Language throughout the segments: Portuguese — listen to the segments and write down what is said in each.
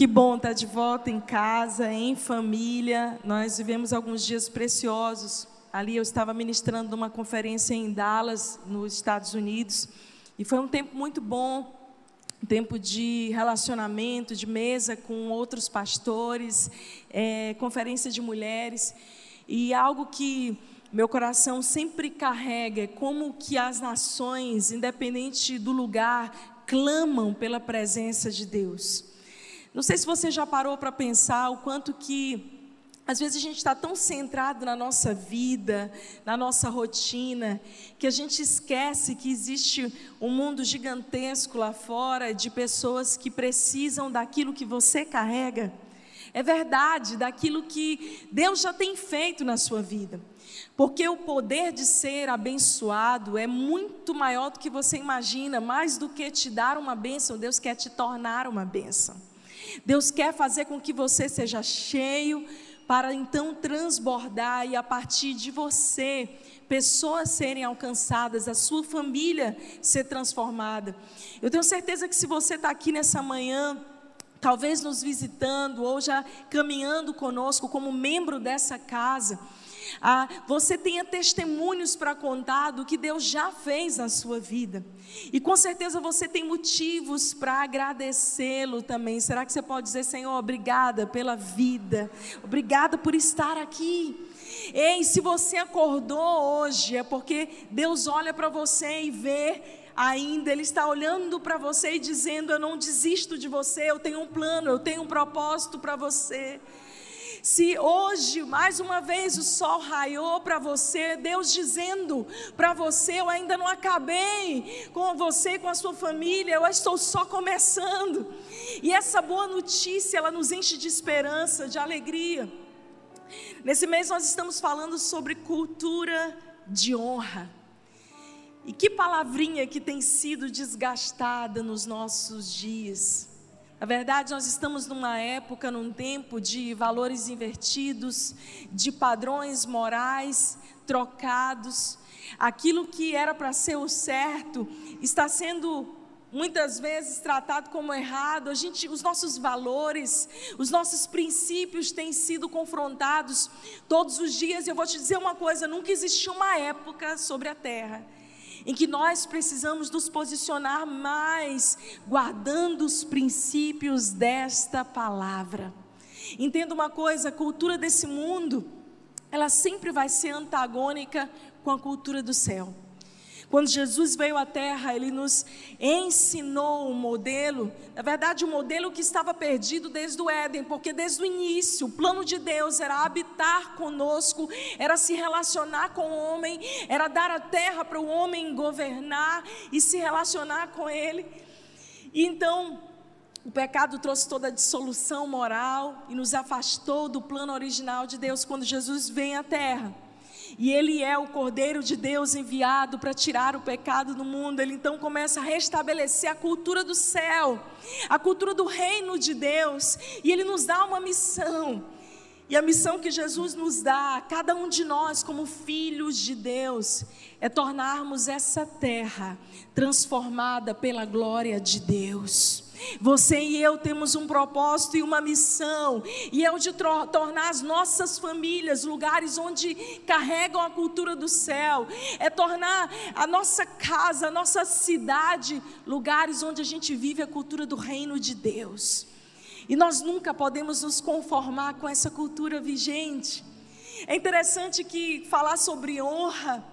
Que bom estar de volta em casa, em família. Nós vivemos alguns dias preciosos. Ali eu estava ministrando numa conferência em Dallas, nos Estados Unidos, e foi um tempo muito bom, um tempo de relacionamento, de mesa com outros pastores, é, conferência de mulheres, e algo que meu coração sempre carrega é como que as nações, independente do lugar, clamam pela presença de Deus. Não sei se você já parou para pensar o quanto que às vezes a gente está tão centrado na nossa vida, na nossa rotina, que a gente esquece que existe um mundo gigantesco lá fora de pessoas que precisam daquilo que você carrega. É verdade, daquilo que Deus já tem feito na sua vida. Porque o poder de ser abençoado é muito maior do que você imagina, mais do que te dar uma bênção, Deus quer te tornar uma bênção. Deus quer fazer com que você seja cheio, para então transbordar e a partir de você, pessoas serem alcançadas, a sua família ser transformada. Eu tenho certeza que se você está aqui nessa manhã, talvez nos visitando ou já caminhando conosco como membro dessa casa, ah, você tenha testemunhos para contar do que Deus já fez na sua vida. E com certeza você tem motivos para agradecê-lo também. Será que você pode dizer, Senhor, obrigada pela vida, obrigada por estar aqui. Ei, se você acordou hoje, é porque Deus olha para você e vê ainda, Ele está olhando para você e dizendo: Eu não desisto de você, eu tenho um plano, eu tenho um propósito para você. Se hoje, mais uma vez, o sol raiou para você, Deus dizendo para você: Eu ainda não acabei com você com a sua família, eu estou só começando. E essa boa notícia, ela nos enche de esperança, de alegria. Nesse mês nós estamos falando sobre cultura de honra. E que palavrinha que tem sido desgastada nos nossos dias. Na verdade, nós estamos numa época, num tempo de valores invertidos, de padrões morais trocados. Aquilo que era para ser o certo está sendo muitas vezes tratado como errado. A gente, os nossos valores, os nossos princípios têm sido confrontados todos os dias. Eu vou te dizer uma coisa: nunca existiu uma época sobre a terra em que nós precisamos nos posicionar mais, guardando os princípios desta palavra. Entenda uma coisa: a cultura desse mundo, ela sempre vai ser antagônica com a cultura do céu. Quando Jesus veio à terra, ele nos ensinou um modelo, na verdade, um modelo que estava perdido desde o Éden, porque desde o início, o plano de Deus era habitar conosco, era se relacionar com o homem, era dar a terra para o homem governar e se relacionar com ele. E então, o pecado trouxe toda a dissolução moral e nos afastou do plano original de Deus quando Jesus vem à terra e ele é o Cordeiro de Deus enviado para tirar o pecado do mundo. Ele então começa a restabelecer a cultura do céu, a cultura do reino de Deus, e ele nos dá uma missão. E a missão que Jesus nos dá, cada um de nós, como filhos de Deus, é tornarmos essa terra transformada pela glória de Deus. Você e eu temos um propósito e uma missão, e é o de tornar as nossas famílias lugares onde carregam a cultura do céu, é tornar a nossa casa, a nossa cidade, lugares onde a gente vive a cultura do reino de Deus. E nós nunca podemos nos conformar com essa cultura vigente. É interessante que falar sobre honra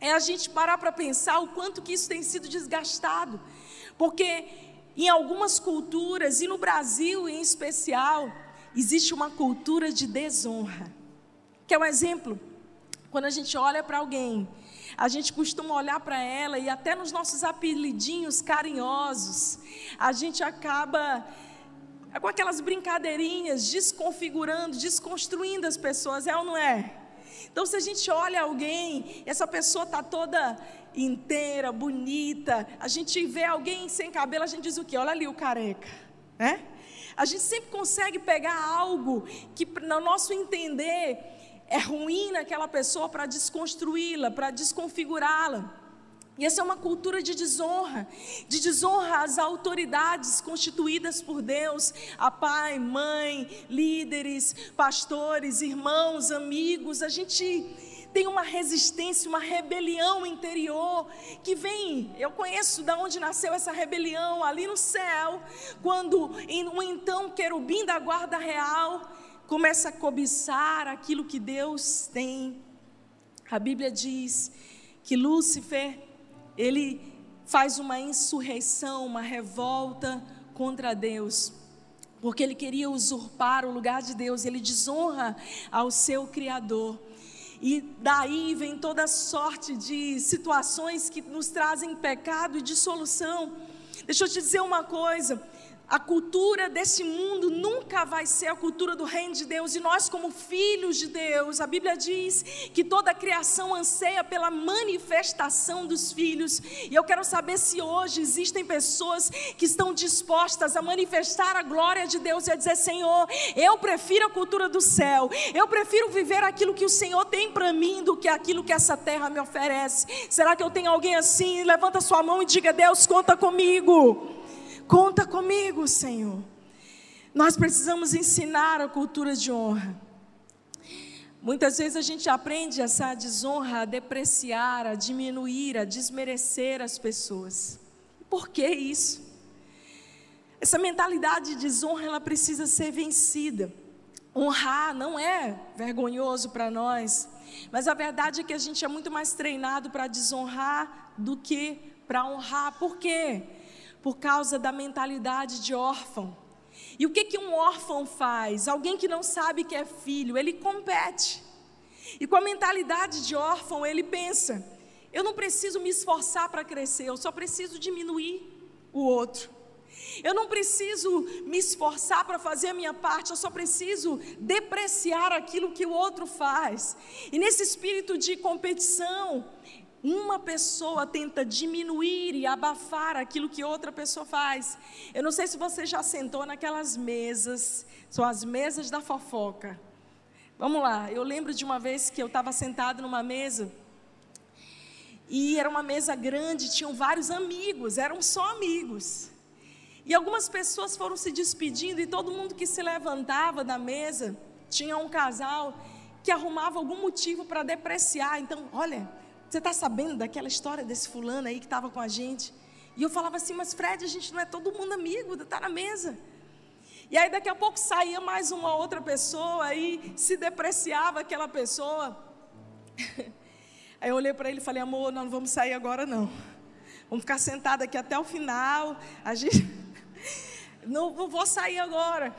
é a gente parar para pensar o quanto que isso tem sido desgastado. Porque em algumas culturas, e no Brasil em especial, existe uma cultura de desonra. Que é um exemplo? Quando a gente olha para alguém, a gente costuma olhar para ela e até nos nossos apelidinhos carinhosos, a gente acaba com aquelas brincadeirinhas, desconfigurando, desconstruindo as pessoas, é ou não é? Então, se a gente olha alguém, essa pessoa está toda inteira, bonita. A gente vê alguém sem cabelo, a gente diz o quê? Olha ali o careca, né? A gente sempre consegue pegar algo que, no nosso entender, é ruim naquela pessoa para desconstruí-la, para desconfigurá-la. E essa é uma cultura de desonra, de desonra às autoridades constituídas por Deus, a pai, mãe, líderes, pastores, irmãos, amigos. A gente tem uma resistência, uma rebelião interior que vem. Eu conheço de onde nasceu essa rebelião, ali no céu, quando um então querubim da guarda real começa a cobiçar aquilo que Deus tem. A Bíblia diz que Lúcifer ele faz uma insurreição, uma revolta contra Deus, porque ele queria usurpar o lugar de Deus, ele desonra ao seu Criador. E daí vem toda sorte de situações que nos trazem pecado e dissolução. Deixa eu te dizer uma coisa: a cultura desse mundo nunca vai ser a cultura do reino de Deus, e nós, como filhos de Deus, a Bíblia diz que toda a criação anseia pela manifestação dos filhos, e eu quero saber se hoje existem pessoas que estão dispostas a manifestar a glória de Deus e a dizer: Senhor, eu prefiro a cultura do céu, eu prefiro viver aquilo que o Senhor tem para mim do que aquilo que essa terra me oferece. Será que eu tenho alguém assim? Levanta sua mão e diga: Deus, conta comigo. Conta comigo, Senhor. Nós precisamos ensinar a cultura de honra. Muitas vezes a gente aprende essa desonra a depreciar, a diminuir, a desmerecer as pessoas. Por que isso? Essa mentalidade de desonra ela precisa ser vencida. Honrar não é vergonhoso para nós, mas a verdade é que a gente é muito mais treinado para desonrar do que para honrar. Por quê? Por causa da mentalidade de órfão. E o que, que um órfão faz? Alguém que não sabe que é filho, ele compete. E com a mentalidade de órfão, ele pensa: eu não preciso me esforçar para crescer, eu só preciso diminuir o outro. Eu não preciso me esforçar para fazer a minha parte, eu só preciso depreciar aquilo que o outro faz. E nesse espírito de competição, uma pessoa tenta diminuir e abafar aquilo que outra pessoa faz. Eu não sei se você já sentou naquelas mesas, são as mesas da fofoca. Vamos lá, eu lembro de uma vez que eu estava sentado numa mesa, e era uma mesa grande, tinham vários amigos, eram só amigos. E algumas pessoas foram se despedindo, e todo mundo que se levantava da mesa, tinha um casal que arrumava algum motivo para depreciar. Então, olha, você está sabendo daquela história desse fulano aí que estava com a gente? E eu falava assim, mas Fred, a gente não é todo mundo amigo, está na mesa. E aí daqui a pouco saía mais uma outra pessoa, aí se depreciava aquela pessoa. Aí eu olhei para ele e falei, amor, nós não vamos sair agora não. Vamos ficar sentados aqui até o final. A gente não, não vou sair agora.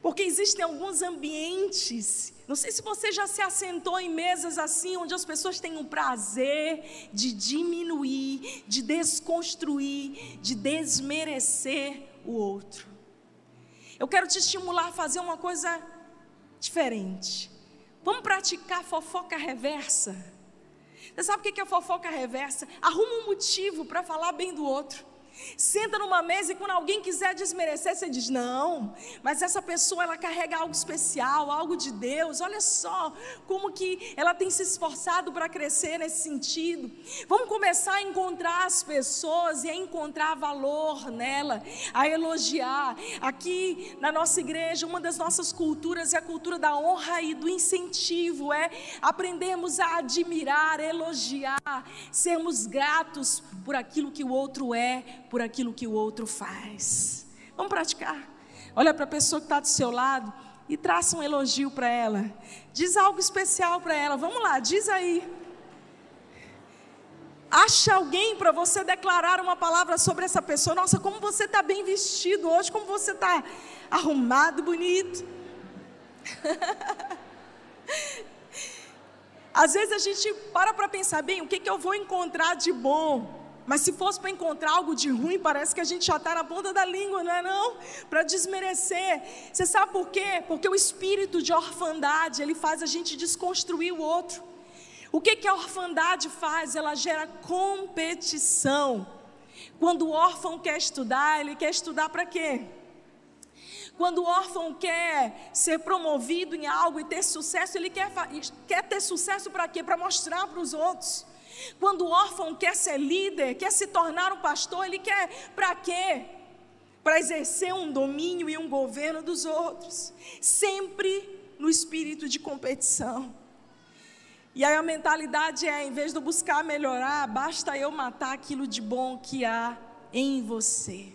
Porque existem alguns ambientes não sei se você já se assentou em mesas assim, onde as pessoas têm o prazer de diminuir, de desconstruir, de desmerecer o outro. Eu quero te estimular a fazer uma coisa diferente. Vamos praticar fofoca reversa. Você sabe o que é fofoca reversa? Arruma um motivo para falar bem do outro. Senta numa mesa e quando alguém quiser desmerecer, você diz: "Não, mas essa pessoa ela carrega algo especial, algo de Deus. Olha só como que ela tem se esforçado para crescer nesse sentido". Vamos começar a encontrar as pessoas e a encontrar valor nela, a elogiar. Aqui na nossa igreja, uma das nossas culturas é a cultura da honra e do incentivo, é aprendermos a admirar, elogiar, sermos gratos por aquilo que o outro é, por aquilo que o outro faz. Vamos praticar. Olha para a pessoa que está do seu lado e traça um elogio para ela. Diz algo especial para ela. Vamos lá, diz aí. Acha alguém para você declarar uma palavra sobre essa pessoa. Nossa, como você está bem vestido hoje, como você está arrumado, bonito. Às vezes a gente para para pensar bem, o que, que eu vou encontrar de bom? Mas se fosse para encontrar algo de ruim, parece que a gente já está na ponta da língua, não é não? Para desmerecer. Você sabe por quê? Porque o espírito de orfandade, ele faz a gente desconstruir o outro. O que, que a orfandade faz? Ela gera competição. Quando o órfão quer estudar, ele quer estudar para quê? Quando o órfão quer ser promovido em algo e ter sucesso, ele quer, quer ter sucesso para quê? Para mostrar para os outros. Quando o órfão quer ser líder, quer se tornar um pastor, ele quer para quê? Para exercer um domínio e um governo dos outros, sempre no espírito de competição. E aí a mentalidade é, em vez de eu buscar melhorar, basta eu matar aquilo de bom que há em você.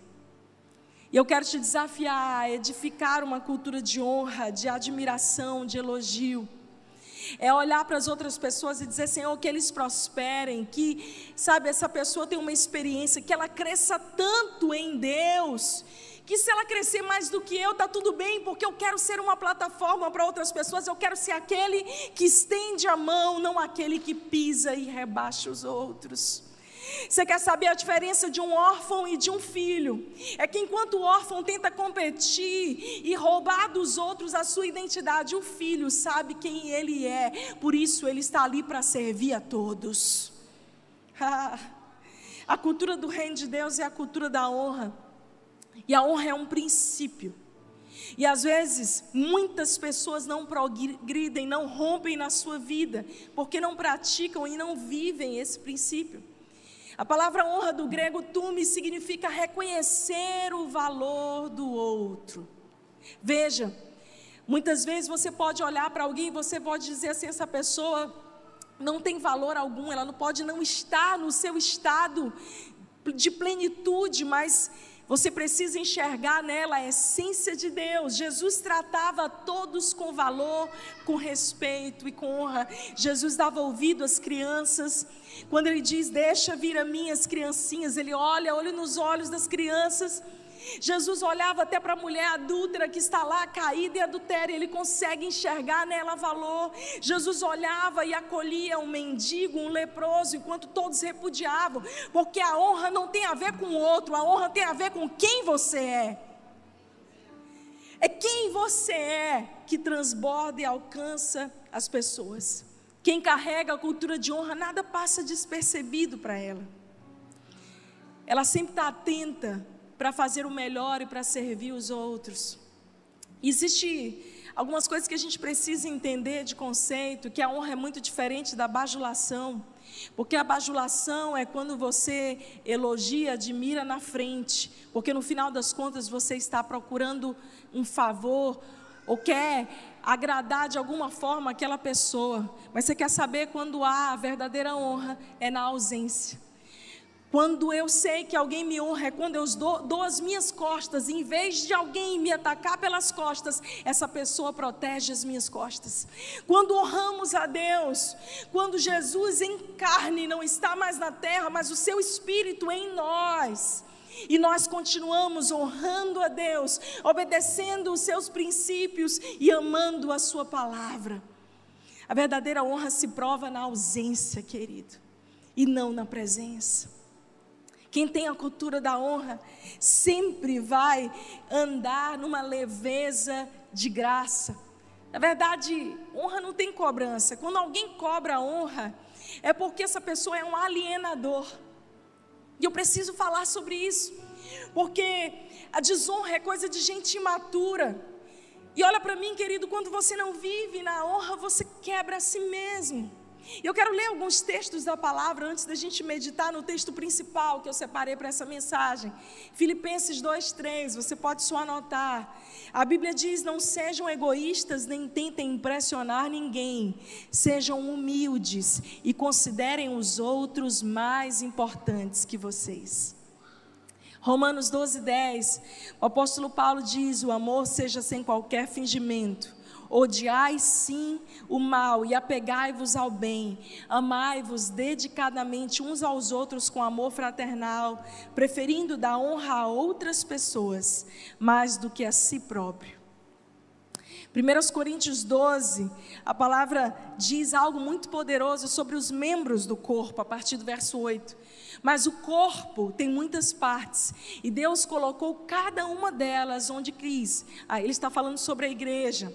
E eu quero te desafiar a edificar uma cultura de honra, de admiração, de elogio. É olhar para as outras pessoas e dizer, Senhor, que eles prosperem, que, sabe, essa pessoa tem uma experiência, que ela cresça tanto em Deus, que se ela crescer mais do que eu, está tudo bem, porque eu quero ser uma plataforma para outras pessoas, eu quero ser aquele que estende a mão, não aquele que pisa e rebaixa os outros. Você quer saber a diferença de um órfão e de um filho? É que enquanto o órfão tenta competir e roubar dos outros a sua identidade, o filho sabe quem ele é, por isso ele está ali para servir a todos. a cultura do reino de Deus é a cultura da honra. E a honra é um princípio. E às vezes, muitas pessoas não progridem, não rompem na sua vida, porque não praticam e não vivem esse princípio. A palavra honra do grego tume significa reconhecer o valor do outro. Veja, muitas vezes você pode olhar para alguém e você pode dizer assim: essa pessoa não tem valor algum, ela não pode não estar no seu estado de plenitude, mas você precisa enxergar nela a essência de Deus. Jesus tratava todos com valor, com respeito e com honra. Jesus dava ouvido às crianças. Quando ele diz: Deixa vir a mim as criancinhas, ele olha, olha nos olhos das crianças Jesus olhava até para a mulher adúltera que está lá caída e adultéria, ele consegue enxergar nela valor. Jesus olhava e acolhia um mendigo, um leproso, enquanto todos repudiavam, porque a honra não tem a ver com o outro, a honra tem a ver com quem você é. É quem você é que transborda e alcança as pessoas. Quem carrega a cultura de honra, nada passa despercebido para ela. Ela sempre está atenta para fazer o melhor e para servir os outros. Existe algumas coisas que a gente precisa entender de conceito, que a honra é muito diferente da bajulação. Porque a bajulação é quando você elogia, admira na frente, porque no final das contas você está procurando um favor ou quer agradar de alguma forma aquela pessoa. Mas você quer saber quando há a verdadeira honra é na ausência. Quando eu sei que alguém me honra, é quando eu dou, dou as minhas costas, em vez de alguém me atacar pelas costas, essa pessoa protege as minhas costas. Quando honramos a Deus, quando Jesus em carne não está mais na terra, mas o seu espírito em nós. E nós continuamos honrando a Deus, obedecendo os seus princípios e amando a sua palavra. A verdadeira honra se prova na ausência, querido, e não na presença. Quem tem a cultura da honra sempre vai andar numa leveza de graça. Na verdade, honra não tem cobrança. Quando alguém cobra honra, é porque essa pessoa é um alienador. E eu preciso falar sobre isso, porque a desonra é coisa de gente imatura. E olha para mim, querido, quando você não vive na honra, você quebra a si mesmo. Eu quero ler alguns textos da palavra antes da gente meditar no texto principal que eu separei para essa mensagem. Filipenses 2:3, você pode só anotar. A Bíblia diz: "Não sejam egoístas nem tentem impressionar ninguém. Sejam humildes e considerem os outros mais importantes que vocês." Romanos 12:10. O apóstolo Paulo diz: "O amor seja sem qualquer fingimento." Odiai sim o mal e apegai-vos ao bem. Amai-vos dedicadamente uns aos outros com amor fraternal, preferindo dar honra a outras pessoas mais do que a si próprio. 1 Coríntios 12, a palavra diz algo muito poderoso sobre os membros do corpo, a partir do verso 8. Mas o corpo tem muitas partes, e Deus colocou cada uma delas onde quis. Ah, ele está falando sobre a igreja.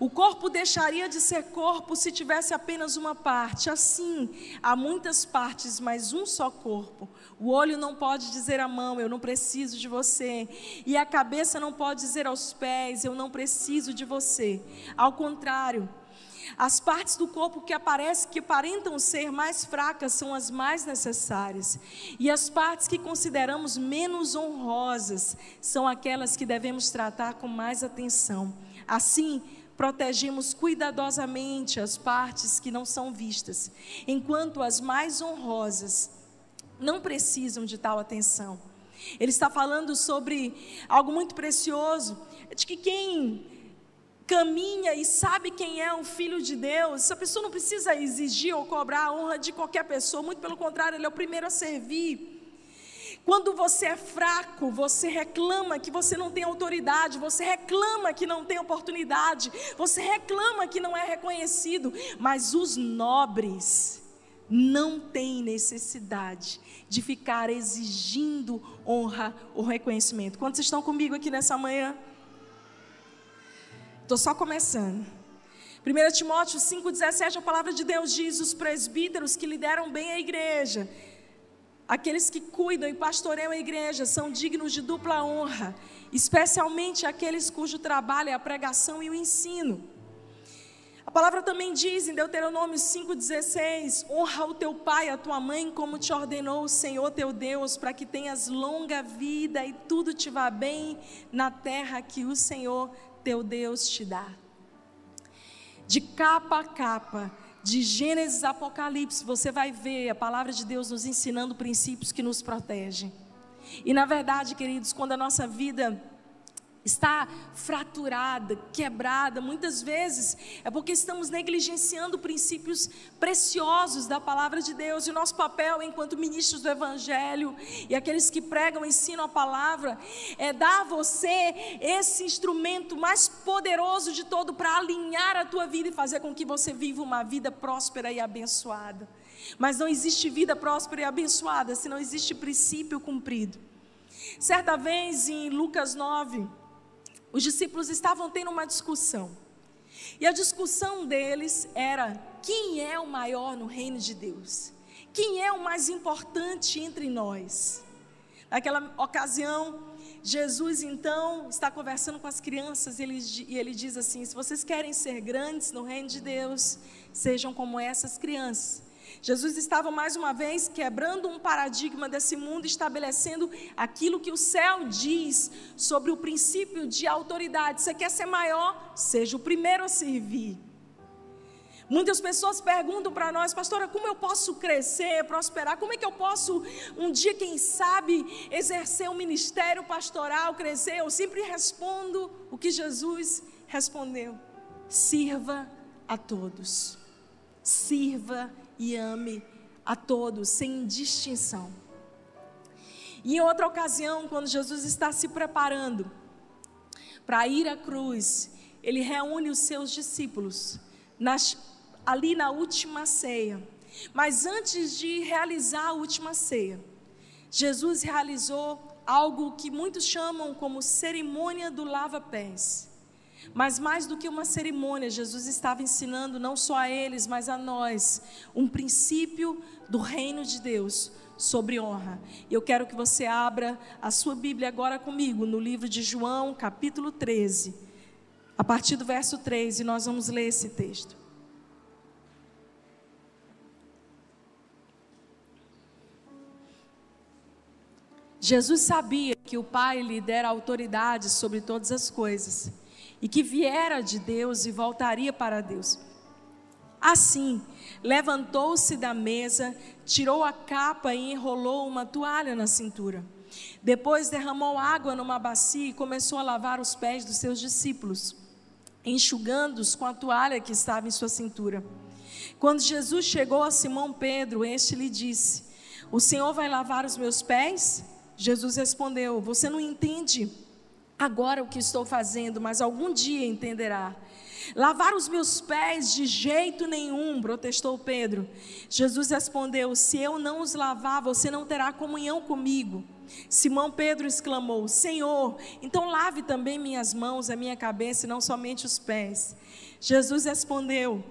O corpo deixaria de ser corpo se tivesse apenas uma parte. Assim, há muitas partes, mas um só corpo. O olho não pode dizer à mão, eu não preciso de você. E a cabeça não pode dizer aos pés, eu não preciso de você. Ao contrário, As partes do corpo que aparecem, que aparentam ser mais fracas, são as mais necessárias. E as partes que consideramos menos honrosas são aquelas que devemos tratar com mais atenção. Assim, protegemos cuidadosamente as partes que não são vistas, enquanto as mais honrosas não precisam de tal atenção. Ele está falando sobre algo muito precioso, de que quem caminha e sabe quem é o filho de Deus, essa pessoa não precisa exigir ou cobrar a honra de qualquer pessoa, muito pelo contrário, ele é o primeiro a servir. Quando você é fraco, você reclama que você não tem autoridade, você reclama que não tem oportunidade, você reclama que não é reconhecido, mas os nobres não têm necessidade de ficar exigindo honra ou reconhecimento. Quantos estão comigo aqui nessa manhã? Estou só começando. 1 Timóteo 5,17, a palavra de Deus diz: os presbíteros que lideram bem a igreja, aqueles que cuidam e pastoreiam a igreja, são dignos de dupla honra, especialmente aqueles cujo trabalho é a pregação e o ensino. A palavra também diz em Deuteronômio 5,16: honra o teu pai e a tua mãe, como te ordenou o Senhor teu Deus, para que tenhas longa vida e tudo te vá bem na terra que o Senhor teu Deus te dá. De capa a capa, de Gênesis a Apocalipse, você vai ver a palavra de Deus nos ensinando princípios que nos protegem. E na verdade, queridos, quando a nossa vida está fraturada, quebrada, muitas vezes é porque estamos negligenciando princípios preciosos da palavra de Deus. E o nosso papel enquanto ministros do Evangelho e aqueles que pregam, ensinam a palavra, é dar a você esse instrumento mais poderoso de todo para alinhar a tua vida e fazer com que você viva uma vida próspera e abençoada. Mas não existe vida próspera e abençoada se não existe princípio cumprido. Certa vez em Lucas 9, os discípulos estavam tendo uma discussão. E a discussão deles era: quem é o maior no reino de Deus? Quem é o mais importante entre nós? Naquela ocasião, Jesus então está conversando com as crianças e ele, e ele diz assim: se vocês querem ser grandes no reino de Deus, sejam como essas crianças. Jesus estava mais uma vez quebrando um paradigma desse mundo, estabelecendo aquilo que o céu diz sobre o princípio de autoridade. Você quer ser maior? Seja o primeiro a servir. Muitas pessoas perguntam para nós, pastora, como eu posso crescer, prosperar? Como é que eu posso, um dia, quem sabe, exercer um ministério pastoral, crescer? Eu sempre respondo o que Jesus respondeu: sirva a todos. Sirva e ame a todos, sem distinção. E em outra ocasião, quando Jesus está se preparando para ir à cruz, ele reúne os seus discípulos nas, ali na última ceia. Mas antes de realizar a última ceia, Jesus realizou algo que muitos chamam como cerimônia do lava-pés. Mas mais do que uma cerimônia, Jesus estava ensinando não só a eles, mas a nós, um princípio do reino de Deus sobre honra. Eu quero que você abra a sua Bíblia agora comigo, no livro de João, capítulo 13, a partir do verso 3, e nós vamos ler esse texto. Jesus sabia que o Pai lhe dera autoridade sobre todas as coisas e que viera de Deus e voltaria para Deus. Assim, levantou-se da mesa, tirou a capa e enrolou uma toalha na cintura. Depois derramou água numa bacia e começou a lavar os pés dos seus discípulos, enxugando-os com a toalha que estava em sua cintura. Quando Jesus chegou a Simão Pedro, este lhe disse: O Senhor vai lavar os meus pés? Jesus respondeu: Você não entende agora o que estou fazendo, mas algum dia entenderá. Lavar os meus pés de jeito nenhum, protestou Pedro. Jesus respondeu: Se eu não os lavar, você não terá comunhão comigo. Simão Pedro exclamou: Senhor, então lave também minhas mãos, a minha cabeça e não somente os pés. Jesus respondeu: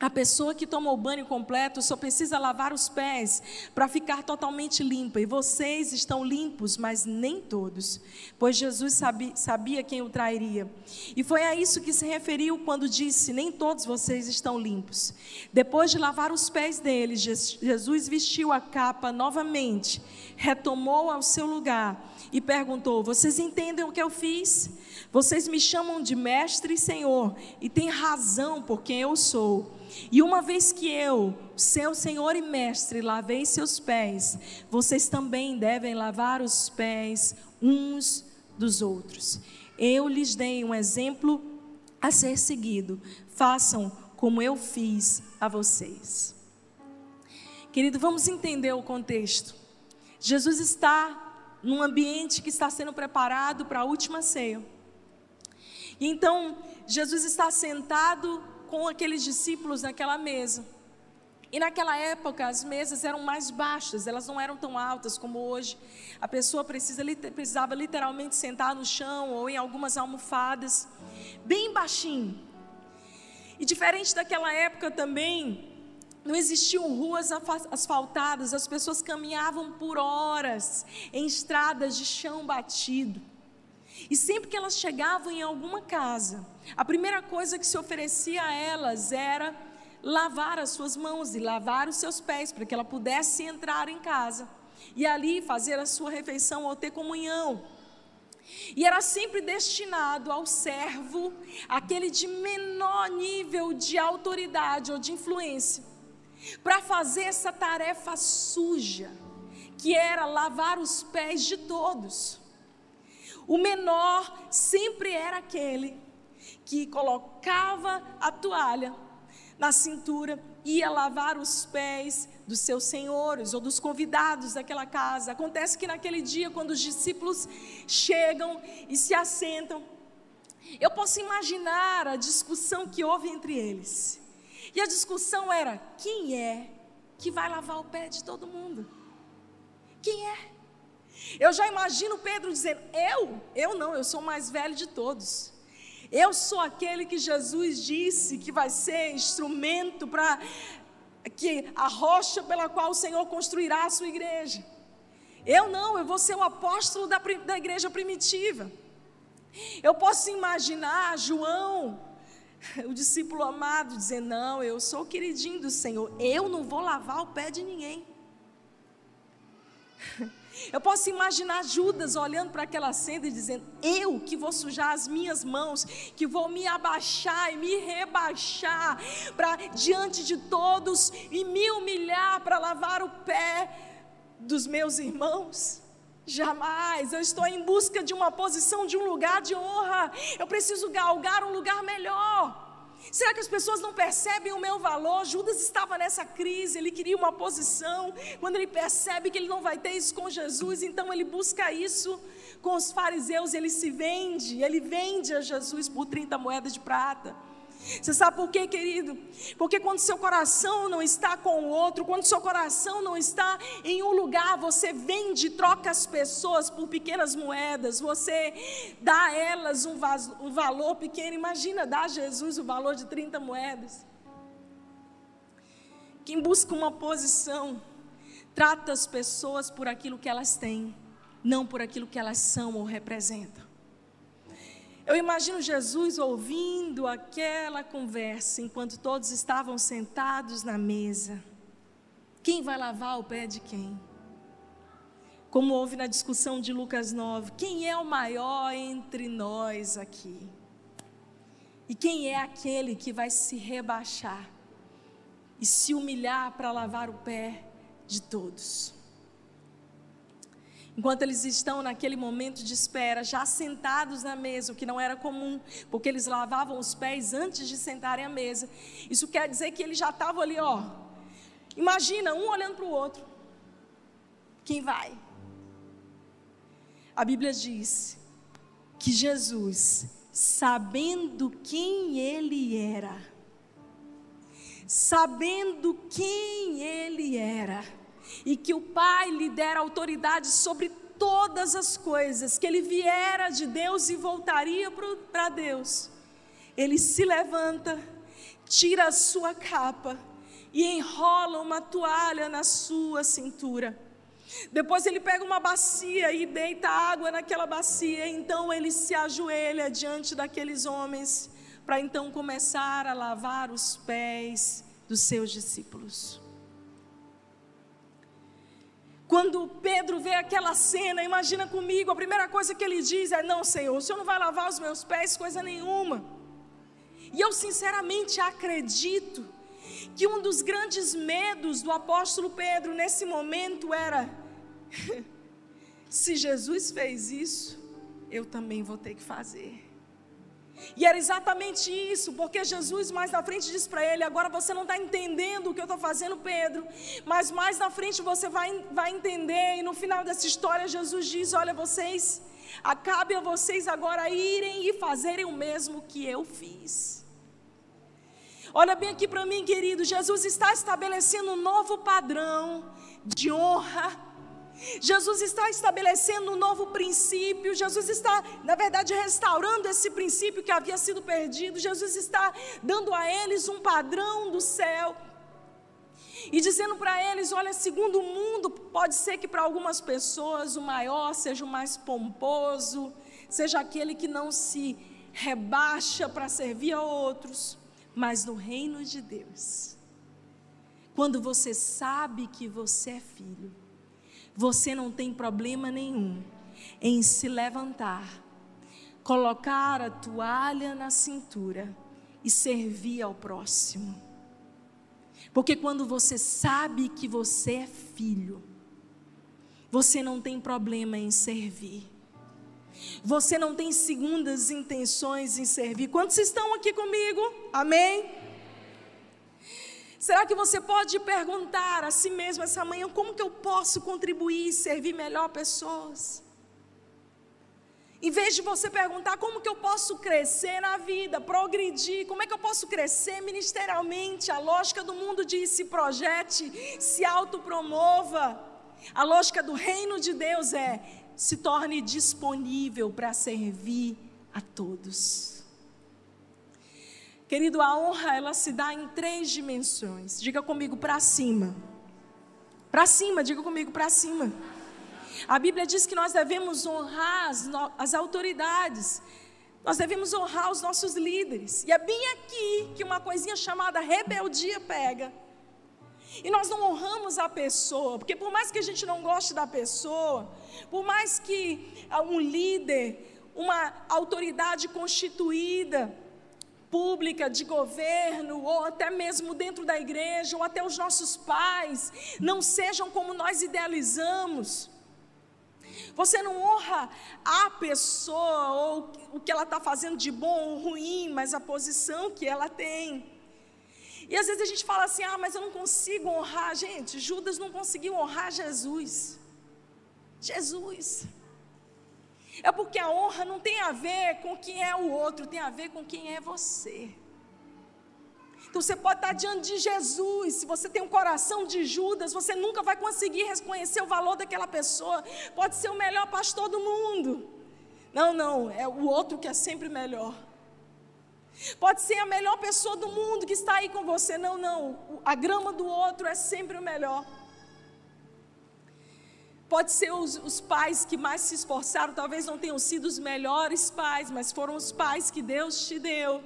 a pessoa que tomou o banho completo só precisa lavar os pés para ficar totalmente limpa. E vocês estão limpos, mas nem todos, pois Jesus sabia, sabia, quem o trairia. E foi a isso que se referiu quando disse: Nem todos vocês estão limpos. Depois de lavar os pés deles, Jesus vestiu a capa novamente, retomou ao seu lugar e perguntou: Vocês entendem o que eu fiz? Vocês me chamam de mestre e senhor, e têm razão por quem eu sou. E uma vez que eu, seu Senhor e Mestre, lavei seus pés, vocês também devem lavar os pés uns dos outros. Eu lhes dei um exemplo a ser seguido. Façam como eu fiz a vocês. Querido, vamos entender o contexto. Jesus está num ambiente que está sendo preparado para a última ceia. E então, Jesus está sentado com aqueles discípulos naquela mesa. E naquela época as mesas eram mais baixas, elas não eram tão altas como hoje. A pessoa precisa, precisava literalmente sentar no chão ou em algumas almofadas, bem baixinho. E diferente daquela época também, não existiam ruas asfaltadas, as pessoas caminhavam por horas em estradas de chão batido. E sempre que elas chegavam em alguma casa, a primeira coisa que se oferecia a elas era lavar as suas mãos e lavar os seus pés, para que ela pudesse entrar em casa e ali fazer a sua refeição ou ter comunhão. E era sempre destinado ao servo, aquele de menor nível de autoridade ou de influência, para fazer essa tarefa suja, que era lavar os pés de todos. O menor sempre era aquele que colocava a toalha na cintura, ia lavar os pés dos seus senhores ou dos convidados daquela casa. Acontece que naquele dia, quando os discípulos chegam e se assentam, eu posso imaginar a discussão que houve entre eles. E a discussão era: quem é que vai lavar o pé de todo mundo? Quem é? Eu já imagino Pedro dizendo: Eu? Eu não, eu sou o mais velho de todos. Eu sou aquele que Jesus disse que vai ser instrumento para que a rocha pela qual o Senhor construirá a sua igreja. Eu não, eu vou ser o apóstolo da, da igreja primitiva. Eu posso imaginar João, o discípulo amado, dizendo: Não, eu sou o queridinho do Senhor, eu não vou lavar o pé de ninguém. Eu posso imaginar Judas olhando para aquela cena e dizendo: Eu que vou sujar as minhas mãos, que vou me abaixar e me rebaixar para diante de todos e me humilhar para lavar o pé dos meus irmãos. Jamais, eu estou em busca de uma posição, de um lugar de honra. Eu preciso galgar um lugar melhor. Será que as pessoas não percebem o meu valor? Judas estava nessa crise, ele queria uma posição. Quando ele percebe que ele não vai ter isso com Jesus, então ele busca isso com os fariseus, ele se vende, ele vende a Jesus por 30 moedas de prata. Você sabe por quê, querido? Porque quando seu coração não está com o outro, quando seu coração não está em um lugar, você vende, troca as pessoas por pequenas moedas, você dá a elas um, um valor pequeno. Imagina dar a Jesus o valor de 30 moedas. Quem busca uma posição, trata as pessoas por aquilo que elas têm, não por aquilo que elas são ou representam. Eu imagino Jesus ouvindo aquela conversa enquanto todos estavam sentados na mesa. Quem vai lavar o pé de quem? Como houve na discussão de Lucas 9, quem é o maior entre nós aqui? E quem é aquele que vai se rebaixar e se humilhar para lavar o pé de todos? Enquanto eles estão naquele momento de espera, já sentados na mesa, o que não era comum, porque eles lavavam os pés antes de sentarem à mesa. Isso quer dizer que eles já estavam ali, ó. Imagina, um olhando para o outro. Quem vai? A Bíblia diz que Jesus, sabendo quem ele era, sabendo quem ele era, e que o Pai lhe dera autoridade sobre todas as coisas, que ele viera de Deus e voltaria para Deus. Ele se levanta, tira a sua capa e enrola uma toalha na sua cintura. Depois ele pega uma bacia e deita água naquela bacia. Então ele se ajoelha diante daqueles homens para então começar a lavar os pés dos seus discípulos. Quando Pedro vê aquela cena, imagina comigo, a primeira coisa que ele diz é: Não, Senhor, o Senhor não vai lavar os meus pés, coisa nenhuma. E eu sinceramente acredito que um dos grandes medos do apóstolo Pedro nesse momento era: se Jesus fez isso, eu também vou ter que fazer. E era exatamente isso, porque Jesus mais na frente diz para ele: agora você não está entendendo o que eu estou fazendo, Pedro, mas mais na frente você vai, vai entender. E no final dessa história, Jesus diz: olha, vocês, acabe a vocês agora irem e fazerem o mesmo que eu fiz. Olha bem aqui para mim, querido, Jesus está estabelecendo um novo padrão de honra Jesus está estabelecendo um novo princípio, Jesus está, na verdade, restaurando esse princípio que havia sido perdido, Jesus está dando a eles um padrão do céu. E dizendo para eles: olha, segundo o mundo, pode ser que para algumas pessoas o maior seja o mais pomposo, seja aquele que não se rebaixa para servir a outros, mas no reino de Deus, quando você sabe que você é filho, você não tem problema nenhum em se levantar, colocar a toalha na cintura e servir ao próximo. Porque quando você sabe que você é filho, você não tem problema em servir. Você não tem segundas intenções em servir. Quantos estão aqui comigo? Amém? Será que você pode perguntar a si mesmo essa manhã: como que eu posso contribuir e servir melhor pessoas? Em vez de você perguntar como que eu posso crescer na vida, progredir, como é que eu posso crescer ministerialmente, a lógica do mundo diz se projete, se autopromova. A lógica do reino de Deus é se torne disponível para servir a todos. Querido, a honra ela se dá em três dimensões. Diga comigo para cima. Para cima, diga comigo para cima. A Bíblia diz que nós devemos honrar as, as autoridades. Nós devemos honrar os nossos líderes. E é bem aqui que uma coisinha chamada rebeldia pega. E nós não honramos a pessoa, porque por mais que a gente não goste da pessoa, por mais que um líder, uma autoridade constituída, pública, de governo, ou até mesmo dentro da igreja, ou até os nossos pais, não sejam como nós idealizamos. Você não honra a pessoa ou o que ela está fazendo de bom ou ruim, mas a posição que ela tem. E às vezes a gente fala assim: ah, mas eu não consigo honrar. Gente, Judas não conseguiu honrar Jesus. Jesus. É porque a honra não tem a ver com quem é o outro, tem a ver com quem é você. Então você pode estar diante de Jesus, se você tem um coração de Judas, você nunca vai conseguir reconhecer o valor daquela pessoa. Pode ser o melhor pastor do mundo. Não, não, é o outro que é sempre melhor. Pode ser a melhor pessoa do mundo que está aí com você. Não, não, a grama do outro é sempre o melhor. Pode ser os, os, pais que mais se esforçaram, talvez não tenham sido os melhores pais, mas foram os pais que Deus te deu.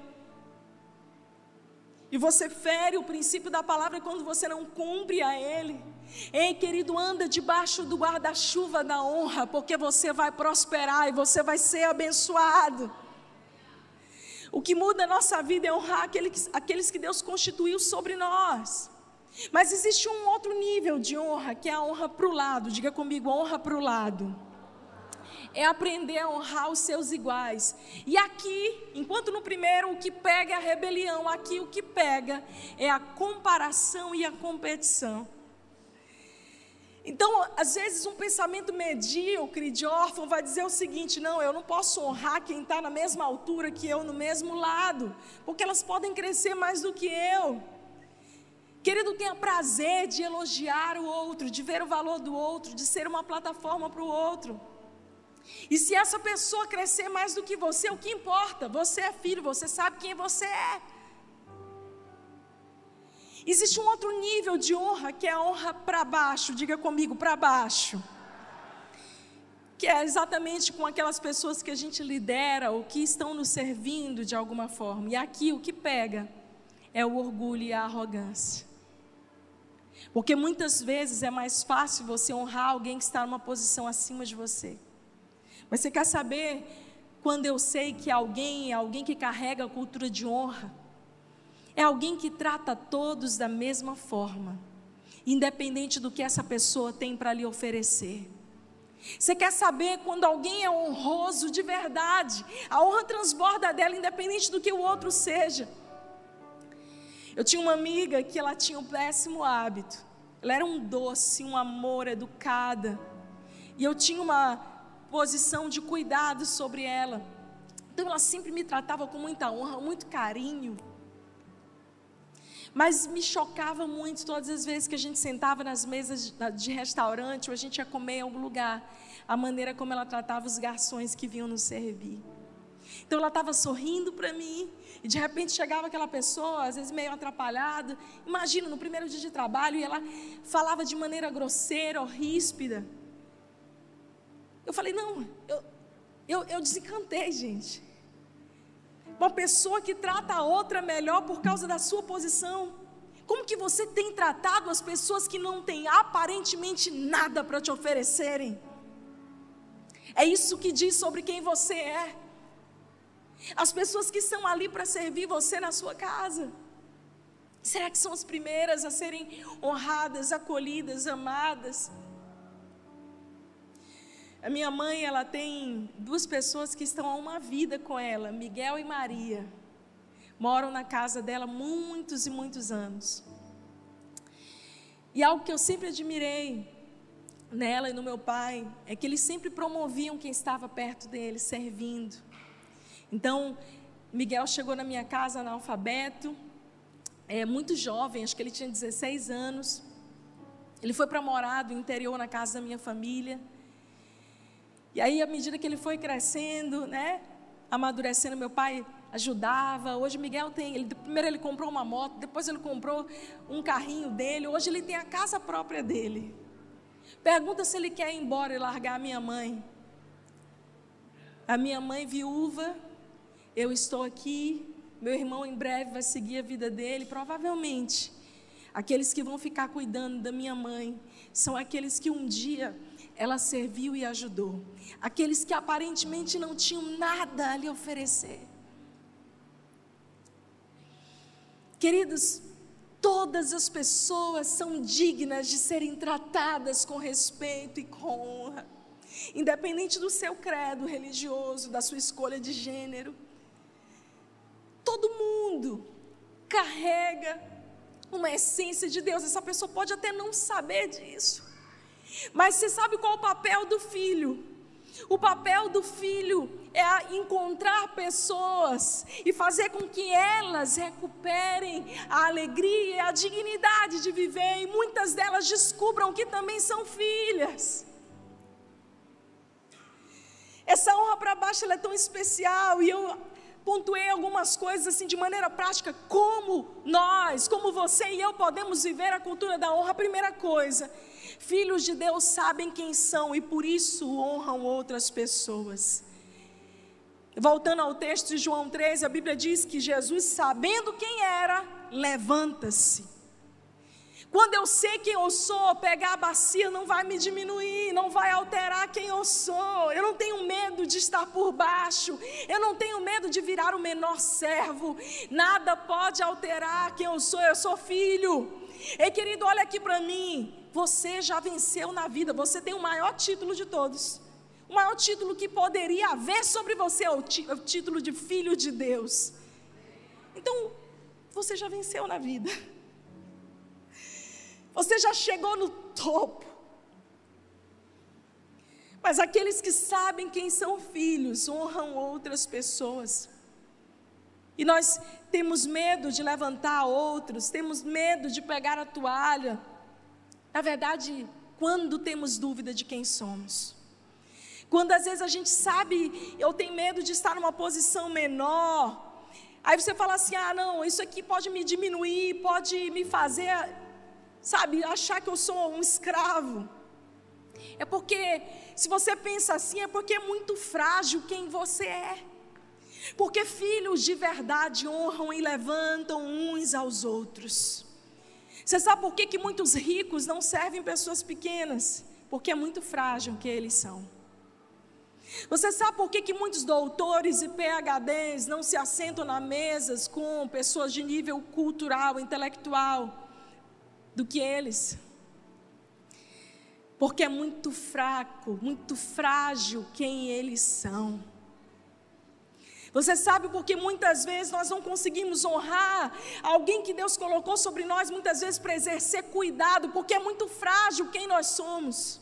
E você fere o princípio da palavra quando você não cumpre a Ele. Ei, querido, anda debaixo do guarda-chuva da honra, porque você vai prosperar e você vai ser abençoado. O que muda a nossa vida é honrar aqueles, aqueles que Deus constituiu sobre nós. Mas existe um outro nível de honra, que é a honra para o lado. Diga comigo, honra para o lado. É aprender a honrar os seus iguais. E aqui, enquanto no primeiro o que pega é a rebelião, aqui o que pega é a comparação e a competição. Então, às vezes, um pensamento medíocre de órfão vai dizer o seguinte: não, eu não posso honrar quem está na mesma altura que eu, no mesmo lado, porque elas podem crescer mais do que eu. Querido, tenha prazer de elogiar o outro, de ver o valor do outro, de ser uma plataforma para o outro. E se essa pessoa crescer mais do que você, o que importa? Você é filho, você sabe quem você é. Existe um outro nível de honra que é a honra para baixo, diga comigo, para baixo. Que é exatamente com aquelas pessoas que a gente lidera ou que estão nos servindo de alguma forma. E aqui o que pega é o orgulho e a arrogância. Porque muitas vezes é mais fácil você honrar alguém que está numa posição acima de você. Mas você quer saber quando eu sei que alguém é alguém que carrega a cultura de honra? É alguém que trata todos da mesma forma, independente do que essa pessoa tem para lhe oferecer. Você quer saber quando alguém é honroso de verdade? A honra transborda dela, independente do que o outro seja. Eu tinha uma amiga que ela tinha um péssimo hábito. Ela era um doce, um amor, educada. E eu tinha uma posição de cuidado sobre ela. Então ela sempre me tratava com muita honra, muito carinho. Mas me chocava muito todas as vezes que a gente sentava nas mesas de restaurante ou a gente ia comer em algum lugar, a maneira como ela tratava os garçons que vinham nos servir. Então ela estava sorrindo para mim, e de repente chegava aquela pessoa, às vezes meio atrapalhada. Imagina, no primeiro dia de trabalho, e ela falava de maneira grosseira ou ríspida. Eu falei, não, eu, eu, eu desencantei, gente. Uma pessoa que trata a outra melhor por causa da sua posição. Como que você tem tratado as pessoas que não têm aparentemente nada para te oferecerem? É isso que diz sobre quem você é. As pessoas que estão ali para servir você na sua casa. Será que são as primeiras a serem honradas, acolhidas, amadas? A minha mãe, ela tem duas pessoas que estão há uma vida com ela, Miguel e Maria. Moram na casa dela muitos e muitos anos. E algo que eu sempre admirei nela e no meu pai é que eles sempre promoviam quem estava perto deles, servindo. Então, Miguel chegou na minha casa analfabeto, é, muito jovem, acho que ele tinha 16 anos. Ele foi para morar do interior na casa da minha família. E aí, à medida que ele foi crescendo, né, amadurecendo, meu pai ajudava. Hoje Miguel tem, ele, primeiro ele comprou uma moto, depois ele comprou um carrinho dele. Hoje ele tem a casa própria dele. Pergunta se ele quer ir embora e largar a minha mãe. A minha mãe viúva, eu estou aqui, meu irmão em breve vai seguir a vida dele, provavelmente. Aqueles que vão ficar cuidando da minha mãe são aqueles que um dia ela serviu e ajudou. Aqueles que aparentemente não tinham nada a lhe oferecer. Queridos, todas as pessoas são dignas de serem tratadas com respeito e com honra, independente do seu credo religioso, da sua escolha de gênero. Todo mundo carrega uma essência de Deus, essa pessoa pode até não saber disso. Mas você sabe qual é o papel do filho? O papel do filho é encontrar pessoas e fazer com que elas recuperem a alegria e a dignidade de viver, e muitas delas descubram que também são filhas. Essa honra para baixo é tão especial e eu pontuei algumas coisas assim de maneira prática, como nós, como você e eu podemos viver a cultura da honra. Primeira coisa Filhos de Deus sabem quem são e por isso honram outras pessoas. Voltando ao texto de João 13, a Bíblia diz que Jesus, sabendo quem era, levanta-se. Quando eu sei quem eu sou, pegar a bacia não vai me diminuir, não vai alterar quem eu sou. Eu não tenho medo de estar por baixo, eu não tenho medo de virar o menor servo. Nada pode alterar quem eu sou, eu sou filho. Ei, querido, olha aqui para mim. Você já venceu na vida, você tem o maior título de todos. O maior título que poderia haver sobre você é o, o título de filho de Deus. Então, você já venceu na vida. Você já chegou no topo. Mas aqueles que sabem quem são filhos honram outras pessoas. E nós temos medo de levantar outros, temos medo de pegar a toalha. Na verdade, quando temos dúvida de quem somos. Quando às vezes a gente sabe, eu tenho medo de estar numa posição menor, Aí você fala assim: ah, não, isso aqui pode me diminuir, pode me fazer, sabe, achar que eu sou um escravo. É porque, se você pensa assim, é porque é muito frágil quem você é. Porque filhos de verdade honram e levantam uns aos outros. Você sabe por que, que muitos ricos não servem pessoas pequenas? Porque é muito frágil que eles são. Você sabe por que, que muitos doutores e PHDs não se assentam na mesas com pessoas de nível cultural, intelectual do que eles? Porque é muito fraco, muito frágil quem eles são. Você sabe porque muitas vezes nós não conseguimos honrar alguém que Deus colocou sobre nós, muitas vezes para exercer cuidado, porque é muito frágil quem nós somos.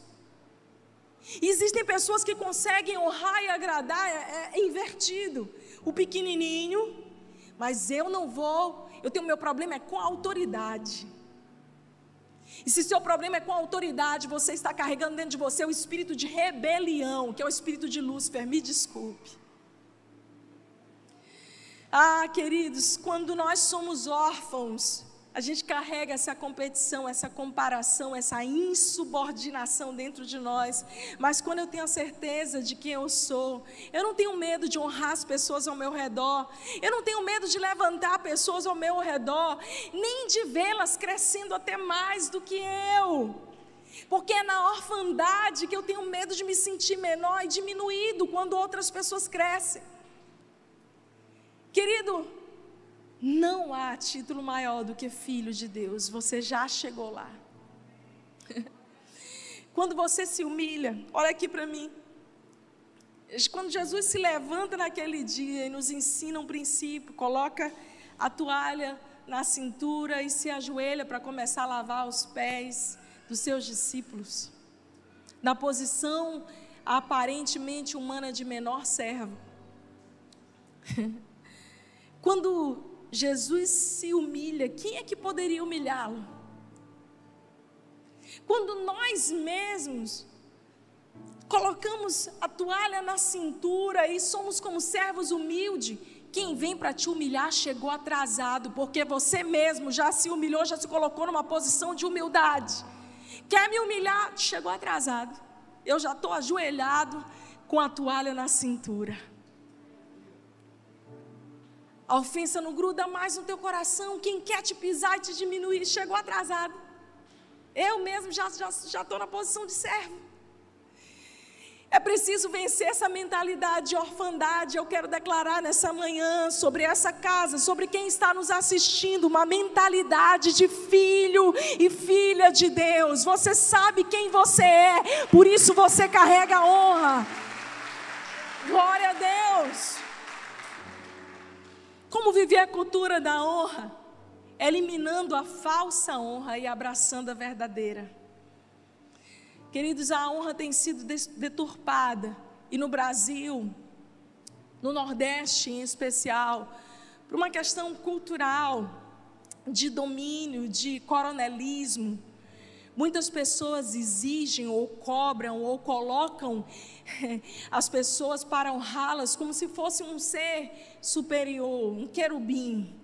Existem pessoas que conseguem honrar e agradar, é, é invertido. O pequenininho, mas eu não vou, eu tenho meu problema é com a autoridade. E se seu problema é com a autoridade, você está carregando dentro de você o espírito de rebelião, que é o espírito de Lúcifer, me desculpe. Ah, queridos, quando nós somos órfãos, a gente carrega essa competição, essa comparação, essa insubordinação dentro de nós. Mas quando eu tenho a certeza de quem eu sou, eu não tenho medo de honrar as pessoas ao meu redor. Eu não tenho medo de levantar pessoas ao meu redor, nem de vê-las crescendo até mais do que eu. Porque é na orfandade que eu tenho medo de me sentir menor e diminuído quando outras pessoas crescem. Querido, não há título maior do que filho de Deus, você já chegou lá. Quando você se humilha, olha aqui para mim. Quando Jesus se levanta naquele dia e nos ensina um princípio, coloca a toalha na cintura e se ajoelha para começar a lavar os pés dos seus discípulos, na posição aparentemente humana de menor servo. Quando Jesus se humilha, quem é que poderia humilhá-lo? Quando nós mesmos colocamos a toalha na cintura e somos como servos humildes, quem vem para te humilhar chegou atrasado, porque você mesmo já se humilhou, já se colocou numa posição de humildade. Quer me humilhar? Chegou atrasado. Eu já estou ajoelhado com a toalha na cintura. A ofensa não gruda mais no teu coração. Quem quer te pisar e te diminuir chegou atrasado. Eu mesmo já estou já, já na posição de servo. É preciso vencer essa mentalidade de orfandade. Eu quero declarar nessa manhã sobre essa casa, sobre quem está nos assistindo, uma mentalidade de filho e filha de Deus. Você sabe quem você é, por isso você carrega a honra. Glória a Deus. Como viver a cultura da honra? Eliminando a falsa honra e abraçando a verdadeira. Queridos, a honra tem sido deturpada. E no Brasil, no Nordeste em especial, por uma questão cultural, de domínio, de coronelismo. Muitas pessoas exigem ou cobram ou colocam as pessoas para honrá-las como se fosse um ser superior, um querubim.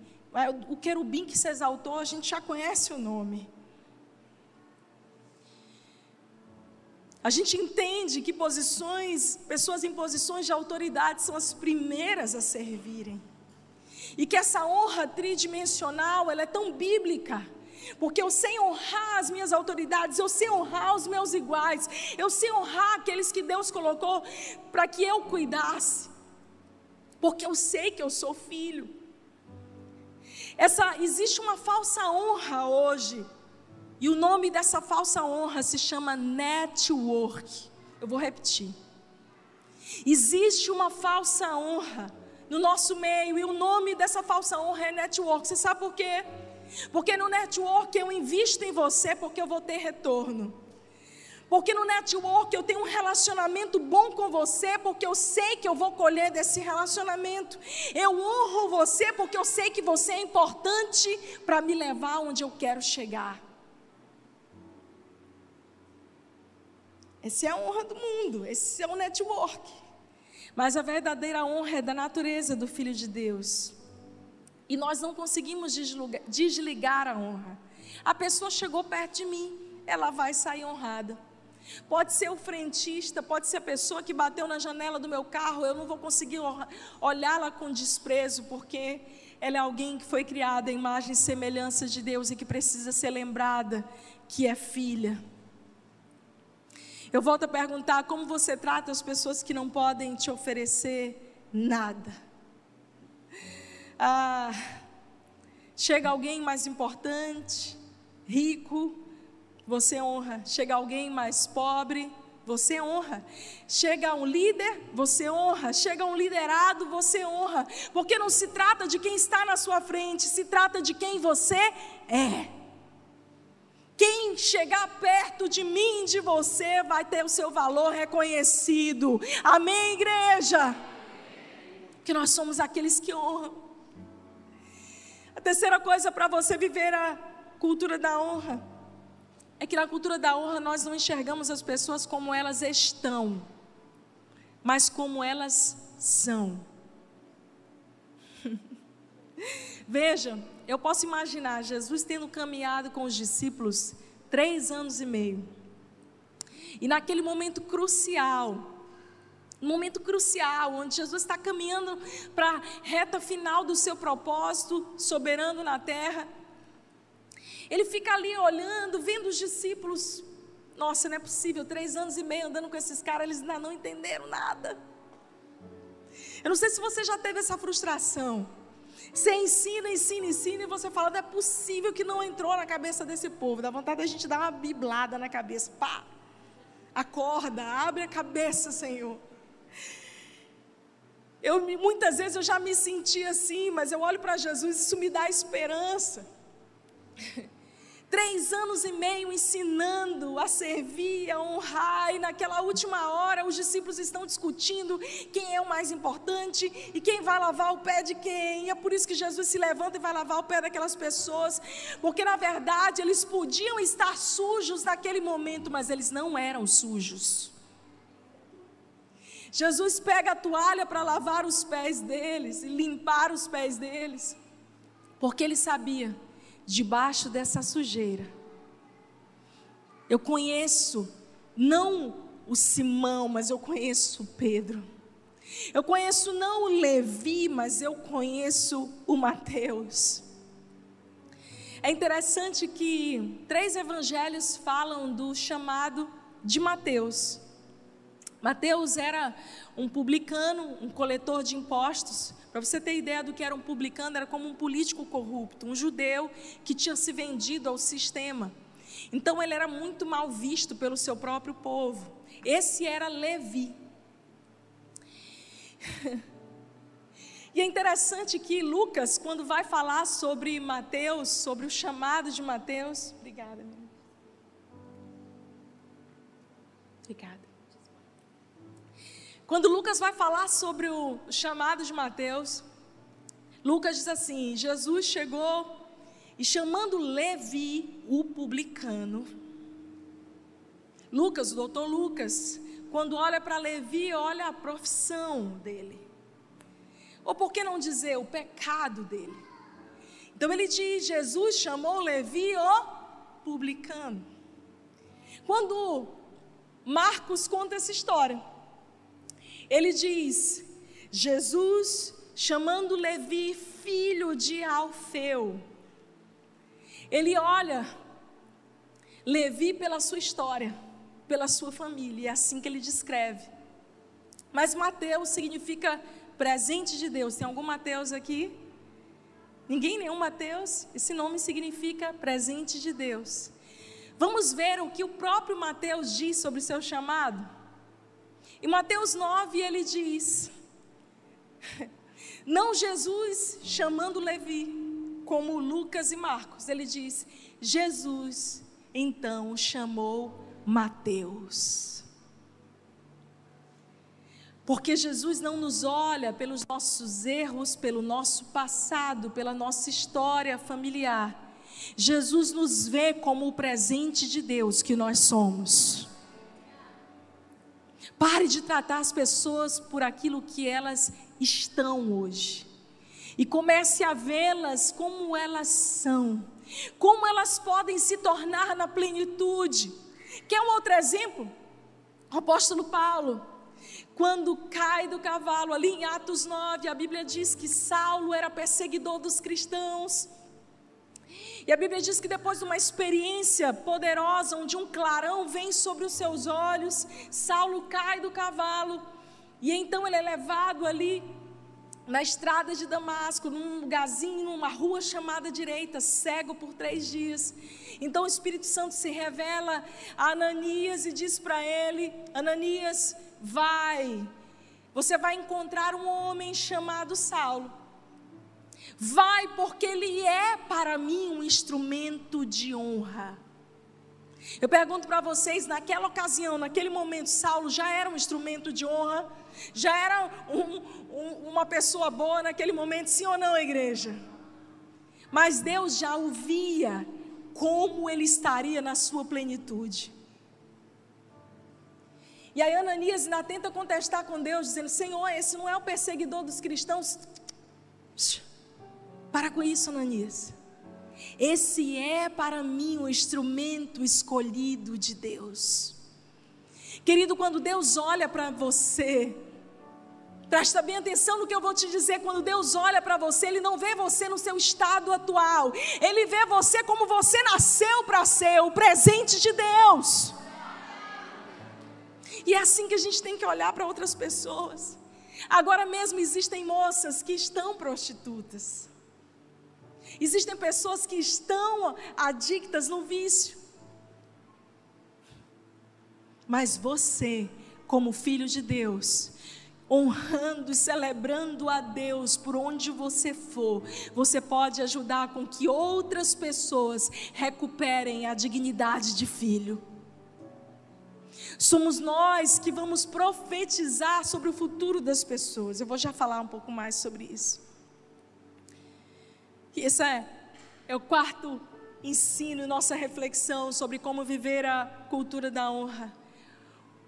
O querubim que se exaltou, a gente já conhece o nome. A gente entende que posições, pessoas em posições de autoridade são as primeiras a servirem. E que essa honra tridimensional, ela é tão bíblica porque eu sei honrar as minhas autoridades, eu sei honrar os meus iguais, eu sei honrar aqueles que Deus colocou para que eu cuidasse, porque eu sei que eu sou filho. Essa existe uma falsa honra hoje, e o nome dessa falsa honra se chama network. Eu vou repetir. Existe uma falsa honra no nosso meio, e o nome dessa falsa honra é network. Você sabe por quê? Porque no network eu invisto em você porque eu vou ter retorno. Porque no network eu tenho um relacionamento bom com você, porque eu sei que eu vou colher desse relacionamento. Eu honro você porque eu sei que você é importante para me levar onde eu quero chegar. Essa é a honra do mundo, esse é o network. Mas a verdadeira honra é da natureza do Filho de Deus. E nós não conseguimos desligar a honra. A pessoa chegou perto de mim, ela vai sair honrada. Pode ser o frentista, pode ser a pessoa que bateu na janela do meu carro, eu não vou conseguir olhá-la com desprezo, porque ela é alguém que foi criada em imagem e semelhança de Deus e que precisa ser lembrada que é filha. Eu volto a perguntar como você trata as pessoas que não podem te oferecer nada. Ah, chega alguém mais importante, rico, você honra. Chega alguém mais pobre, você honra. Chega um líder, você honra. Chega um liderado, você honra. Porque não se trata de quem está na sua frente, se trata de quem você é. Quem chegar perto de mim, de você, vai ter o seu valor reconhecido. Amém, igreja? Que nós somos aqueles que honram. A terceira coisa para você viver a cultura da honra é que na cultura da honra nós não enxergamos as pessoas como elas estão, mas como elas são. Veja, eu posso imaginar Jesus tendo caminhado com os discípulos três anos e meio. E naquele momento crucial, momento crucial, onde Jesus está caminhando para a reta final do seu propósito soberano na terra, ele fica ali olhando, vendo os discípulos. Nossa, não é possível, três anos e meio andando com esses caras, eles ainda não entenderam nada. Eu não sei se você já teve essa frustração. Você ensina, ensina, ensina, e você fala, não é possível que não entrou na cabeça desse povo. Dá vontade da gente dar uma biblada na cabeça. Pá! Acorda, abre a cabeça, Senhor. Eu, muitas vezes eu já me senti assim, mas eu olho para Jesus e isso me dá esperança. Três anos e meio ensinando a servir, a honrar, e naquela última hora os discípulos estão discutindo quem é o mais importante e quem vai lavar o pé de quem. E é por isso que Jesus se levanta e vai lavar o pé daquelas pessoas, porque na verdade eles podiam estar sujos naquele momento, mas eles não eram sujos. Jesus pega a toalha para lavar os pés deles e limpar os pés deles, porque ele sabia debaixo dessa sujeira. Eu conheço não o Simão, mas eu conheço o Pedro. Eu conheço não o Levi, mas eu conheço o Mateus. É interessante que três evangelhos falam do chamado de Mateus. Mateus era um publicano, um coletor de impostos, para você ter ideia do que era um publicano, era como um político corrupto, um judeu que tinha se vendido ao sistema. Então ele era muito mal visto pelo seu próprio povo. Esse era Levi. e é interessante que Lucas, quando vai falar sobre Mateus, sobre o chamado de Mateus, obrigada. Obrigada. Quando Lucas vai falar sobre o chamado de Mateus, Lucas diz assim: Jesus chegou e chamando Levi, o publicano. Lucas, o doutor Lucas, quando olha para Levi, olha a profissão dele. Ou por que não dizer o pecado dele? Então ele diz: Jesus chamou Levi o publicano. Quando Marcos conta essa história, ele diz: Jesus chamando Levi filho de Alfeu. Ele olha Levi pela sua história, pela sua família, é assim que ele descreve. Mas Mateus significa presente de Deus. Tem algum Mateus aqui? Ninguém nenhum Mateus? Esse nome significa presente de Deus. Vamos ver o que o próprio Mateus diz sobre o seu chamado? Em Mateus 9 ele diz: Não Jesus chamando Levi, como Lucas e Marcos, ele diz: Jesus então chamou Mateus. Porque Jesus não nos olha pelos nossos erros, pelo nosso passado, pela nossa história familiar. Jesus nos vê como o presente de Deus que nós somos. Pare de tratar as pessoas por aquilo que elas estão hoje. e comece a vê-las como elas são, como elas podem se tornar na plenitude. Quer um outro exemplo? O apóstolo Paulo, quando cai do cavalo, ali em Atos 9, a Bíblia diz que Saulo era perseguidor dos cristãos. E a Bíblia diz que depois de uma experiência poderosa, onde um clarão vem sobre os seus olhos, Saulo cai do cavalo, e então ele é levado ali na estrada de Damasco, num lugarzinho, numa rua chamada direita, cego por três dias. Então o Espírito Santo se revela a Ananias e diz para ele: Ananias, vai, você vai encontrar um homem chamado Saulo. Vai, porque ele é para mim um instrumento de honra. Eu pergunto para vocês, naquela ocasião, naquele momento, Saulo já era um instrumento de honra? Já era um, um, uma pessoa boa naquele momento, sim ou não, igreja? Mas Deus já o via como ele estaria na sua plenitude. E aí Ananias ainda tenta contestar com Deus, dizendo: Senhor, esse não é o perseguidor dos cristãos. Para com isso, Ananias. Esse é para mim o instrumento escolhido de Deus. Querido, quando Deus olha para você, Presta bem atenção no que eu vou te dizer. Quando Deus olha para você, Ele não vê você no seu estado atual. Ele vê você como você nasceu para ser, o presente de Deus. E é assim que a gente tem que olhar para outras pessoas. Agora mesmo existem moças que estão prostitutas. Existem pessoas que estão adictas no vício. Mas você, como filho de Deus, honrando e celebrando a Deus por onde você for, você pode ajudar com que outras pessoas recuperem a dignidade de filho. Somos nós que vamos profetizar sobre o futuro das pessoas. Eu vou já falar um pouco mais sobre isso. E esse é, é o quarto ensino, nossa reflexão sobre como viver a cultura da honra.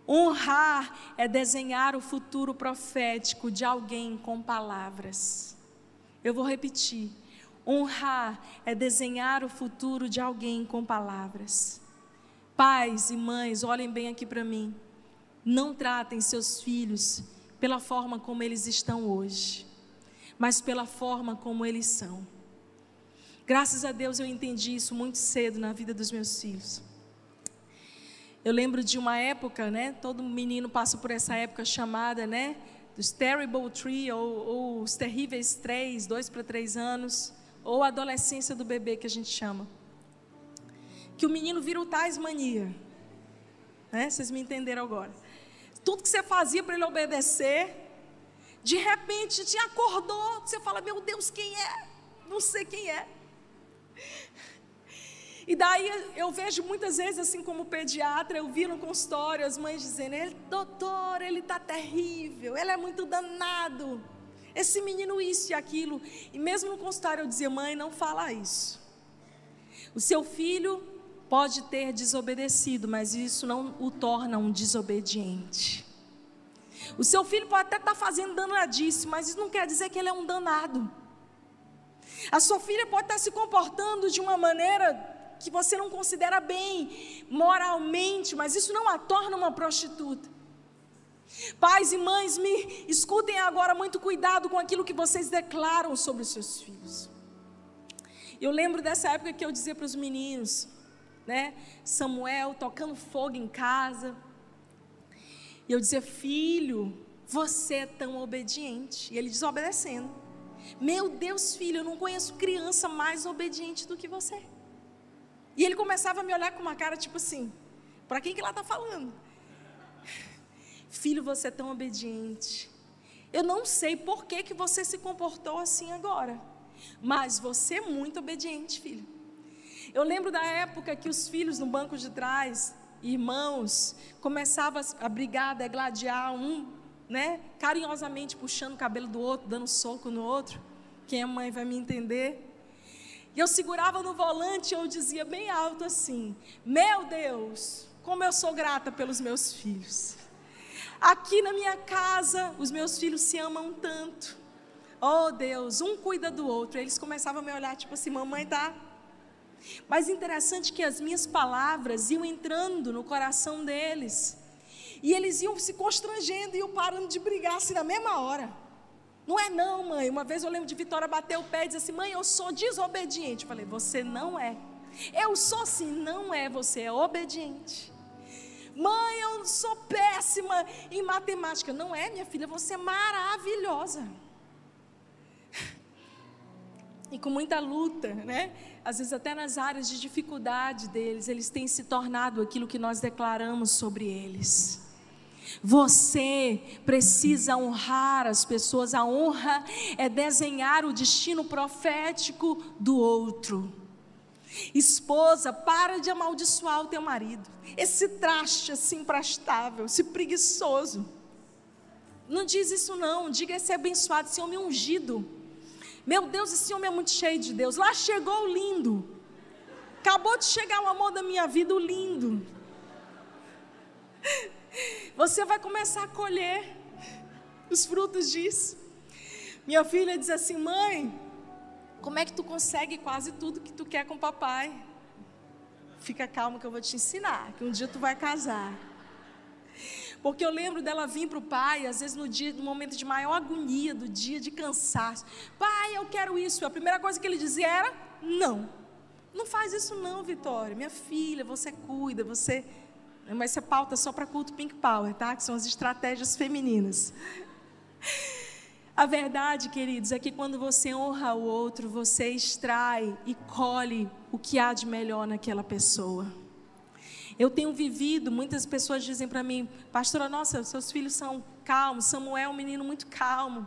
Honrar é desenhar o futuro profético de alguém com palavras. Eu vou repetir. Honrar é desenhar o futuro de alguém com palavras. Pais e mães, olhem bem aqui para mim. Não tratem seus filhos pela forma como eles estão hoje, mas pela forma como eles são. Graças a Deus eu entendi isso muito cedo na vida dos meus filhos. Eu lembro de uma época, né? Todo menino passa por essa época chamada, né? Dos Terrible Three, ou, ou os Terríveis Três, dois para três anos, ou a adolescência do bebê, que a gente chama. Que o menino vira o tais mania. Né? Vocês me entenderam agora. Tudo que você fazia para ele obedecer, de repente te acordou, você fala, meu Deus, quem é? Não sei quem é. E daí eu vejo muitas vezes, assim como pediatra, eu vi no consultório as mães dizendo: ele, doutor, ele está terrível, ele é muito danado. Esse menino, isso e aquilo. E mesmo no consultório eu dizia: mãe, não fala isso. O seu filho pode ter desobedecido, mas isso não o torna um desobediente. O seu filho pode até estar tá fazendo danadice, mas isso não quer dizer que ele é um danado. A sua filha pode estar se comportando de uma maneira que você não considera bem moralmente, mas isso não a torna uma prostituta. Pais e mães, me escutem agora muito cuidado com aquilo que vocês declaram sobre os seus filhos. Eu lembro dessa época que eu dizia para os meninos, né, Samuel tocando fogo em casa. E eu dizia, filho, você é tão obediente. E ele desobedecendo. Meu Deus, filho, eu não conheço criança mais obediente do que você. E ele começava a me olhar com uma cara tipo assim: para quem que ela está falando? Filho, você é tão obediente. Eu não sei por que, que você se comportou assim agora, mas você é muito obediente, filho. Eu lembro da época que os filhos no banco de trás, irmãos, começavam a brigar, a degladiar, um, né, carinhosamente puxando o cabelo do outro, dando soco no outro. Quem é mãe vai me entender. E eu segurava no volante e eu dizia bem alto assim: Meu Deus, como eu sou grata pelos meus filhos. Aqui na minha casa, os meus filhos se amam tanto. Oh Deus, um cuida do outro. Eles começavam a me olhar, tipo assim, mamãe tá. Mas interessante que as minhas palavras iam entrando no coração deles. E eles iam se constrangendo e iam parando de brigar assim na mesma hora. Não é não, mãe. Uma vez eu lembro de Vitória bater o pé e dizer assim: mãe, eu sou desobediente. Eu falei: você não é. Eu sou assim, não é. Você é obediente. Mãe, eu sou péssima em matemática. Não é, minha filha, você é maravilhosa. E com muita luta, né? Às vezes até nas áreas de dificuldade deles, eles têm se tornado aquilo que nós declaramos sobre eles. Você precisa honrar as pessoas. A honra é desenhar o destino profético do outro. Esposa, para de amaldiçoar o teu marido. Esse traste assim imprestável, esse preguiçoso. Não diz isso não, diga esse abençoado, esse homem ungido. Meu Deus, esse homem é muito cheio de Deus. Lá chegou o lindo. Acabou de chegar o amor da minha vida, o lindo. Você vai começar a colher os frutos disso. Minha filha diz assim: mãe, como é que tu consegue quase tudo que tu quer com papai? Fica calma que eu vou te ensinar, que um dia tu vai casar. Porque eu lembro dela vir para o pai, às vezes no dia, no momento de maior agonia, do dia de cansaço. Pai, eu quero isso. A primeira coisa que ele dizia era: não. Não faz isso não, Vitória. Minha filha, você cuida, você. Mas é pauta só para culto Pink Power, tá? Que são as estratégias femininas. A verdade, queridos, é que quando você honra o outro, você extrai e colhe o que há de melhor naquela pessoa. Eu tenho vivido, muitas pessoas dizem para mim, pastora, nossa, seus filhos são calmos, Samuel é um menino muito calmo.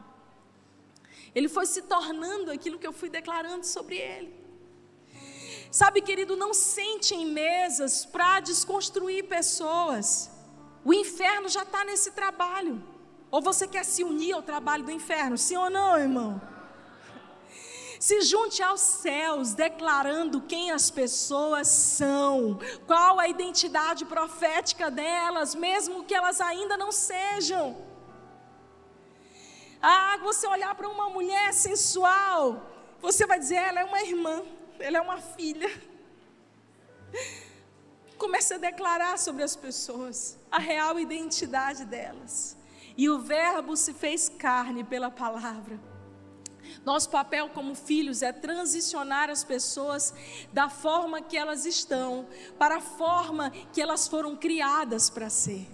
Ele foi se tornando aquilo que eu fui declarando sobre ele. Sabe, querido, não sente em mesas para desconstruir pessoas. O inferno já está nesse trabalho. Ou você quer se unir ao trabalho do inferno? Sim ou não, irmão? Se junte aos céus, declarando quem as pessoas são, qual a identidade profética delas, mesmo que elas ainda não sejam. Ah, você olhar para uma mulher sensual, você vai dizer, ela é uma irmã, ela é uma filha. Comece a declarar sobre as pessoas a real identidade delas. E o Verbo se fez carne pela palavra. Nosso papel como filhos é transicionar as pessoas da forma que elas estão para a forma que elas foram criadas para ser.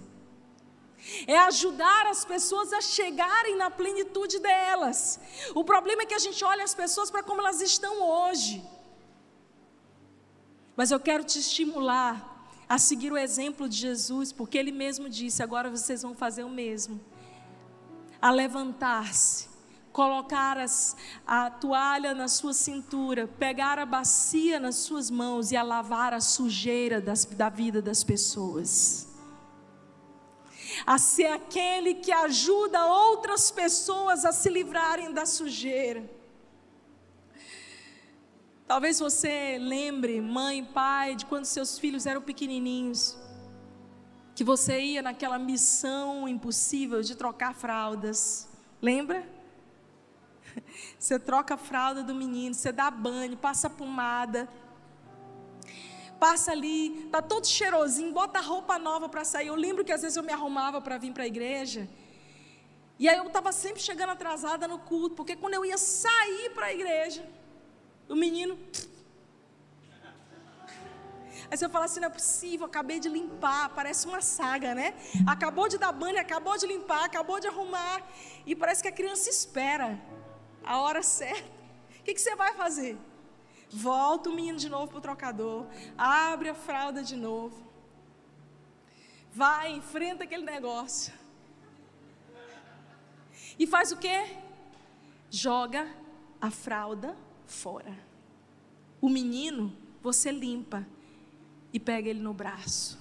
É ajudar as pessoas a chegarem na plenitude delas. O problema é que a gente olha as pessoas para como elas estão hoje. Mas eu quero te estimular a seguir o exemplo de Jesus, porque ele mesmo disse: agora vocês vão fazer o mesmo a levantar-se, colocar as, a toalha na sua cintura, pegar a bacia nas suas mãos e a lavar a sujeira das, da vida das pessoas. A ser aquele que ajuda outras pessoas a se livrarem da sujeira. Talvez você lembre, mãe, pai, de quando seus filhos eram pequenininhos que você ia naquela missão impossível de trocar fraldas. Lembra? Você troca a fralda do menino, você dá banho, passa pomada, passa ali, tá todo cheirosinho, bota roupa nova para sair. Eu lembro que às vezes eu me arrumava para vir para a igreja. E aí eu estava sempre chegando atrasada no culto, porque quando eu ia sair para a igreja, o menino Aí você fala assim: não é possível, acabei de limpar, parece uma saga, né? Acabou de dar banho, acabou de limpar, acabou de arrumar. E parece que a criança espera a hora certa. O que, que você vai fazer? Volta o menino de novo para o trocador, abre a fralda de novo. Vai, enfrenta aquele negócio. E faz o quê? Joga a fralda fora. O menino você limpa, e pega ele no braço.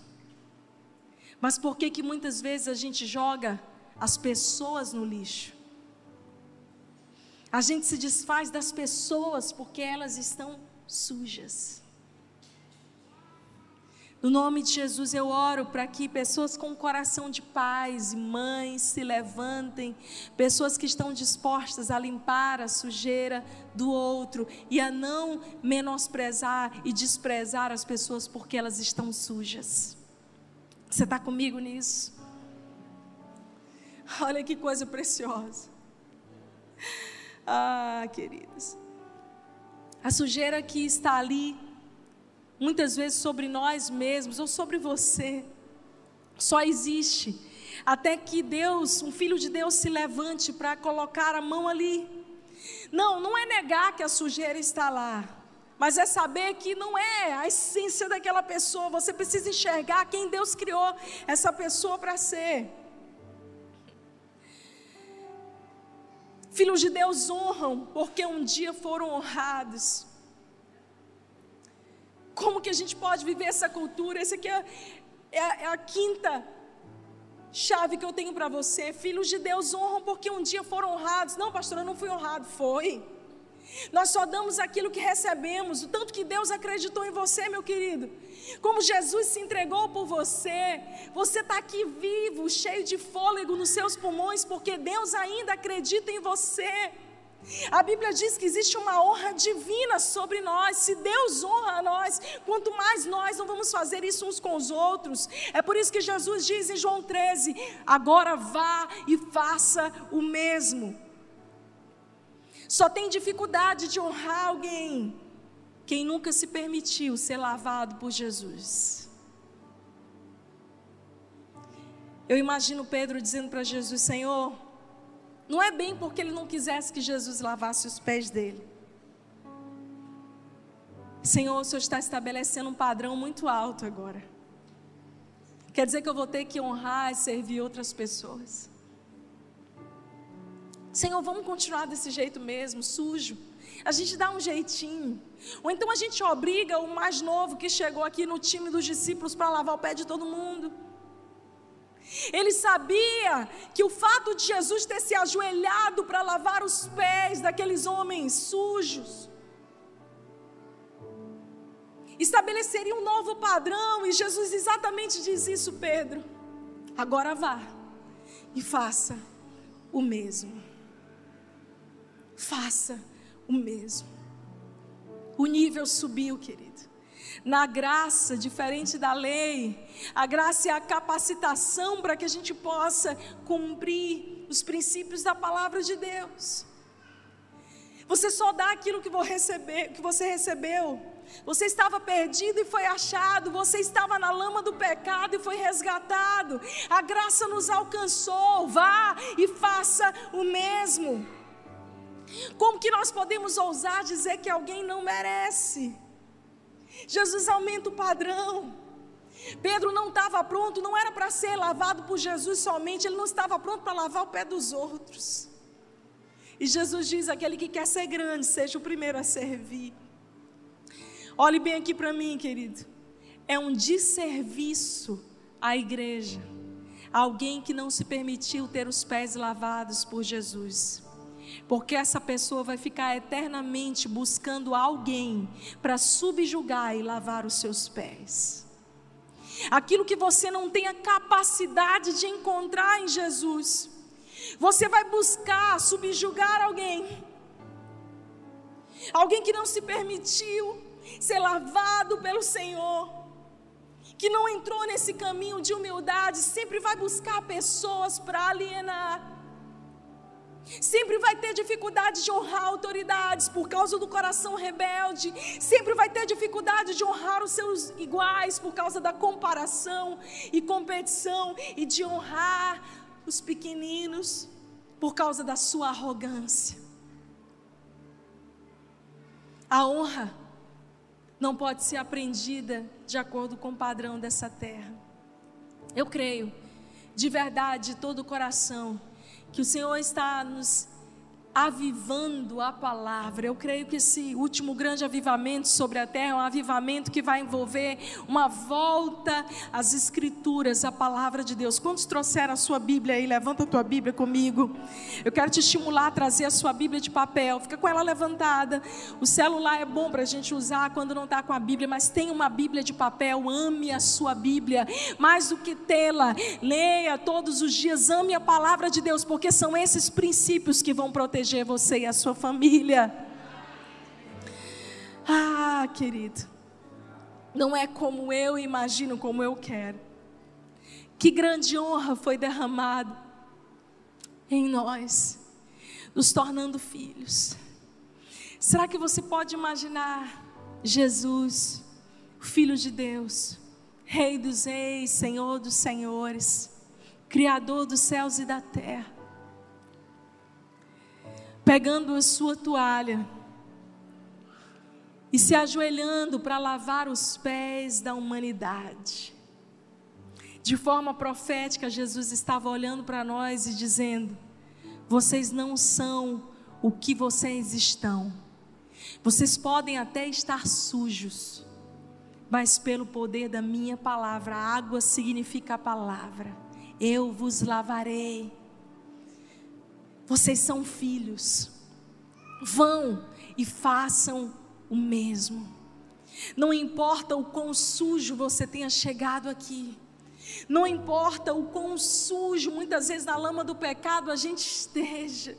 Mas por que que muitas vezes a gente joga as pessoas no lixo? A gente se desfaz das pessoas porque elas estão sujas. No nome de Jesus eu oro para que pessoas com coração de pais e mães se levantem, pessoas que estão dispostas a limpar a sujeira do outro e a não menosprezar e desprezar as pessoas porque elas estão sujas. Você está comigo nisso? Olha que coisa preciosa. Ah, queridas. A sujeira que está ali muitas vezes sobre nós mesmos ou sobre você. Só existe até que Deus, um filho de Deus, se levante para colocar a mão ali. Não, não é negar que a sujeira está lá, mas é saber que não é a essência daquela pessoa. Você precisa enxergar quem Deus criou essa pessoa para ser. Filhos de Deus honram porque um dia foram honrados. Como que a gente pode viver essa cultura? Essa aqui é, é, é a quinta chave que eu tenho para você. Filhos de Deus honram porque um dia foram honrados. Não, pastor, eu não fui honrado. Foi. Nós só damos aquilo que recebemos, o tanto que Deus acreditou em você, meu querido. Como Jesus se entregou por você, você está aqui vivo, cheio de fôlego nos seus pulmões, porque Deus ainda acredita em você. A Bíblia diz que existe uma honra divina sobre nós. Se Deus honra a nós, quanto mais nós não vamos fazer isso uns com os outros. É por isso que Jesus diz em João 13: agora vá e faça o mesmo. Só tem dificuldade de honrar alguém quem nunca se permitiu ser lavado por Jesus. Eu imagino Pedro dizendo para Jesus: Senhor, não é bem porque ele não quisesse que Jesus lavasse os pés dele. Senhor, o Senhor está estabelecendo um padrão muito alto agora. Quer dizer que eu vou ter que honrar e servir outras pessoas. Senhor, vamos continuar desse jeito mesmo, sujo. A gente dá um jeitinho. Ou então a gente obriga o mais novo que chegou aqui no time dos discípulos para lavar o pé de todo mundo. Ele sabia que o fato de Jesus ter se ajoelhado para lavar os pés daqueles homens sujos estabeleceria um novo padrão, e Jesus exatamente diz isso, Pedro. Agora vá e faça o mesmo. Faça o mesmo. O nível subiu, querido na graça, diferente da lei. A graça é a capacitação para que a gente possa cumprir os princípios da palavra de Deus. Você só dá aquilo que, receber, que você recebeu. Você estava perdido e foi achado. Você estava na lama do pecado e foi resgatado. A graça nos alcançou. Vá e faça o mesmo. Como que nós podemos ousar dizer que alguém não merece? Jesus aumenta o padrão. Pedro não estava pronto, não era para ser lavado por Jesus somente, ele não estava pronto para lavar o pé dos outros. E Jesus diz: aquele que quer ser grande, seja o primeiro a servir. Olhe bem aqui para mim, querido. É um desserviço à igreja. Alguém que não se permitiu ter os pés lavados por Jesus porque essa pessoa vai ficar eternamente buscando alguém para subjugar e lavar os seus pés. Aquilo que você não tem a capacidade de encontrar em Jesus, você vai buscar subjugar alguém, alguém que não se permitiu ser lavado pelo Senhor, que não entrou nesse caminho de humildade, sempre vai buscar pessoas para alienar Sempre vai ter dificuldade de honrar autoridades por causa do coração rebelde. Sempre vai ter dificuldade de honrar os seus iguais por causa da comparação e competição. E de honrar os pequeninos por causa da sua arrogância. A honra não pode ser aprendida de acordo com o padrão dessa terra. Eu creio, de verdade, de todo o coração que o Senhor está nos avivando a palavra. Eu creio que esse último grande avivamento sobre a terra é um avivamento que vai envolver uma volta às escrituras, à palavra de Deus. Quantos trouxeram a sua Bíblia aí? Levanta a tua Bíblia comigo. Eu quero te estimular a trazer a sua Bíblia de papel. Fica com ela levantada. O celular é bom para a gente usar quando não está com a Bíblia, mas tem uma Bíblia de papel. Ame a sua Bíblia mais do que tê-la. Leia todos os dias. Ame a palavra de Deus, porque são esses princípios que vão proteger proteger você e a sua família. Ah, querido, não é como eu imagino, como eu quero. Que grande honra foi derramada em nós, nos tornando filhos. Será que você pode imaginar Jesus, Filho de Deus, Rei dos Reis, Senhor dos Senhores, Criador dos céus e da terra? Pegando a sua toalha e se ajoelhando para lavar os pés da humanidade. De forma profética, Jesus estava olhando para nós e dizendo: Vocês não são o que vocês estão. Vocês podem até estar sujos, mas pelo poder da minha palavra, água significa a palavra, eu vos lavarei vocês são filhos. Vão e façam o mesmo. Não importa o quão sujo você tenha chegado aqui. Não importa o quão sujo, muitas vezes na lama do pecado, a gente esteja.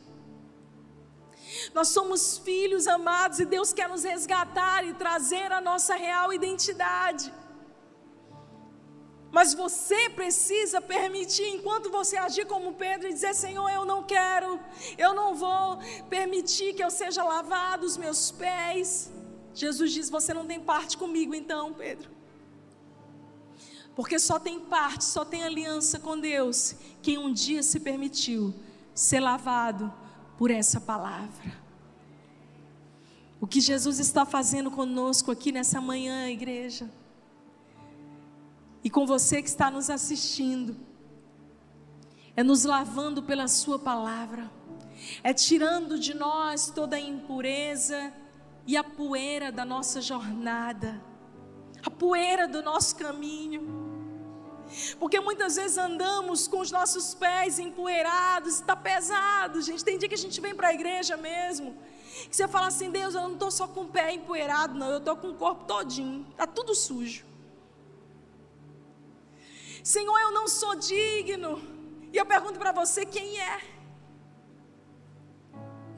Nós somos filhos amados e Deus quer nos resgatar e trazer a nossa real identidade. Mas você precisa permitir, enquanto você agir como Pedro e dizer: Senhor, eu não quero, eu não vou permitir que eu seja lavado os meus pés. Jesus diz: Você não tem parte comigo, então, Pedro. Porque só tem parte, só tem aliança com Deus quem um dia se permitiu ser lavado por essa palavra. O que Jesus está fazendo conosco aqui nessa manhã, igreja e com você que está nos assistindo, é nos lavando pela Sua palavra, é tirando de nós toda a impureza e a poeira da nossa jornada, a poeira do nosso caminho. Porque muitas vezes andamos com os nossos pés empoeirados, está pesado, gente. Tem dia que a gente vem para a igreja mesmo, que você fala assim: Deus, eu não estou só com o pé empoeirado, não, eu estou com o corpo todinho, está tudo sujo. Senhor, eu não sou digno. E eu pergunto para você: quem é?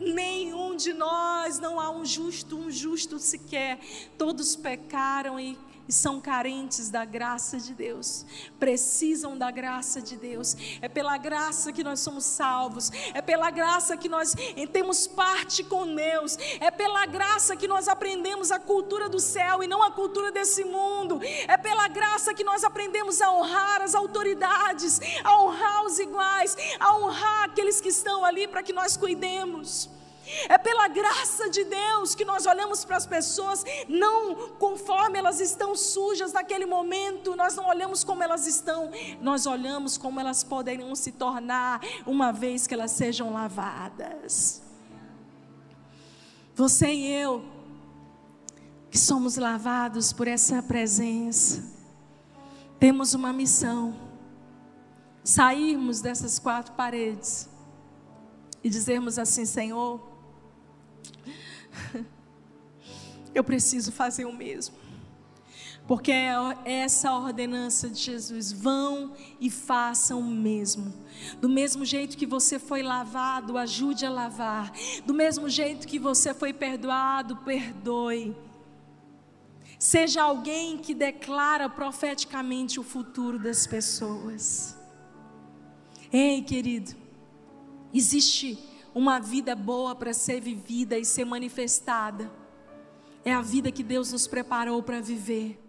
Nenhum de nós, não há um justo, um justo sequer. Todos pecaram e e são carentes da graça de Deus, precisam da graça de Deus. É pela graça que nós somos salvos, é pela graça que nós temos parte com Deus, é pela graça que nós aprendemos a cultura do céu e não a cultura desse mundo, é pela graça que nós aprendemos a honrar as autoridades, a honrar os iguais, a honrar aqueles que estão ali para que nós cuidemos. É pela graça de Deus que nós olhamos para as pessoas, não conforme elas estão sujas naquele momento, nós não olhamos como elas estão, nós olhamos como elas poderiam se tornar uma vez que elas sejam lavadas. Você e eu, que somos lavados por essa presença, temos uma missão: sairmos dessas quatro paredes e dizermos assim: Senhor, eu preciso fazer o mesmo. Porque é essa ordenança de Jesus, vão e façam o mesmo. Do mesmo jeito que você foi lavado, ajude a lavar. Do mesmo jeito que você foi perdoado, perdoe. Seja alguém que declara profeticamente o futuro das pessoas. Ei, querido, existe uma vida boa para ser vivida e ser manifestada. É a vida que Deus nos preparou para viver.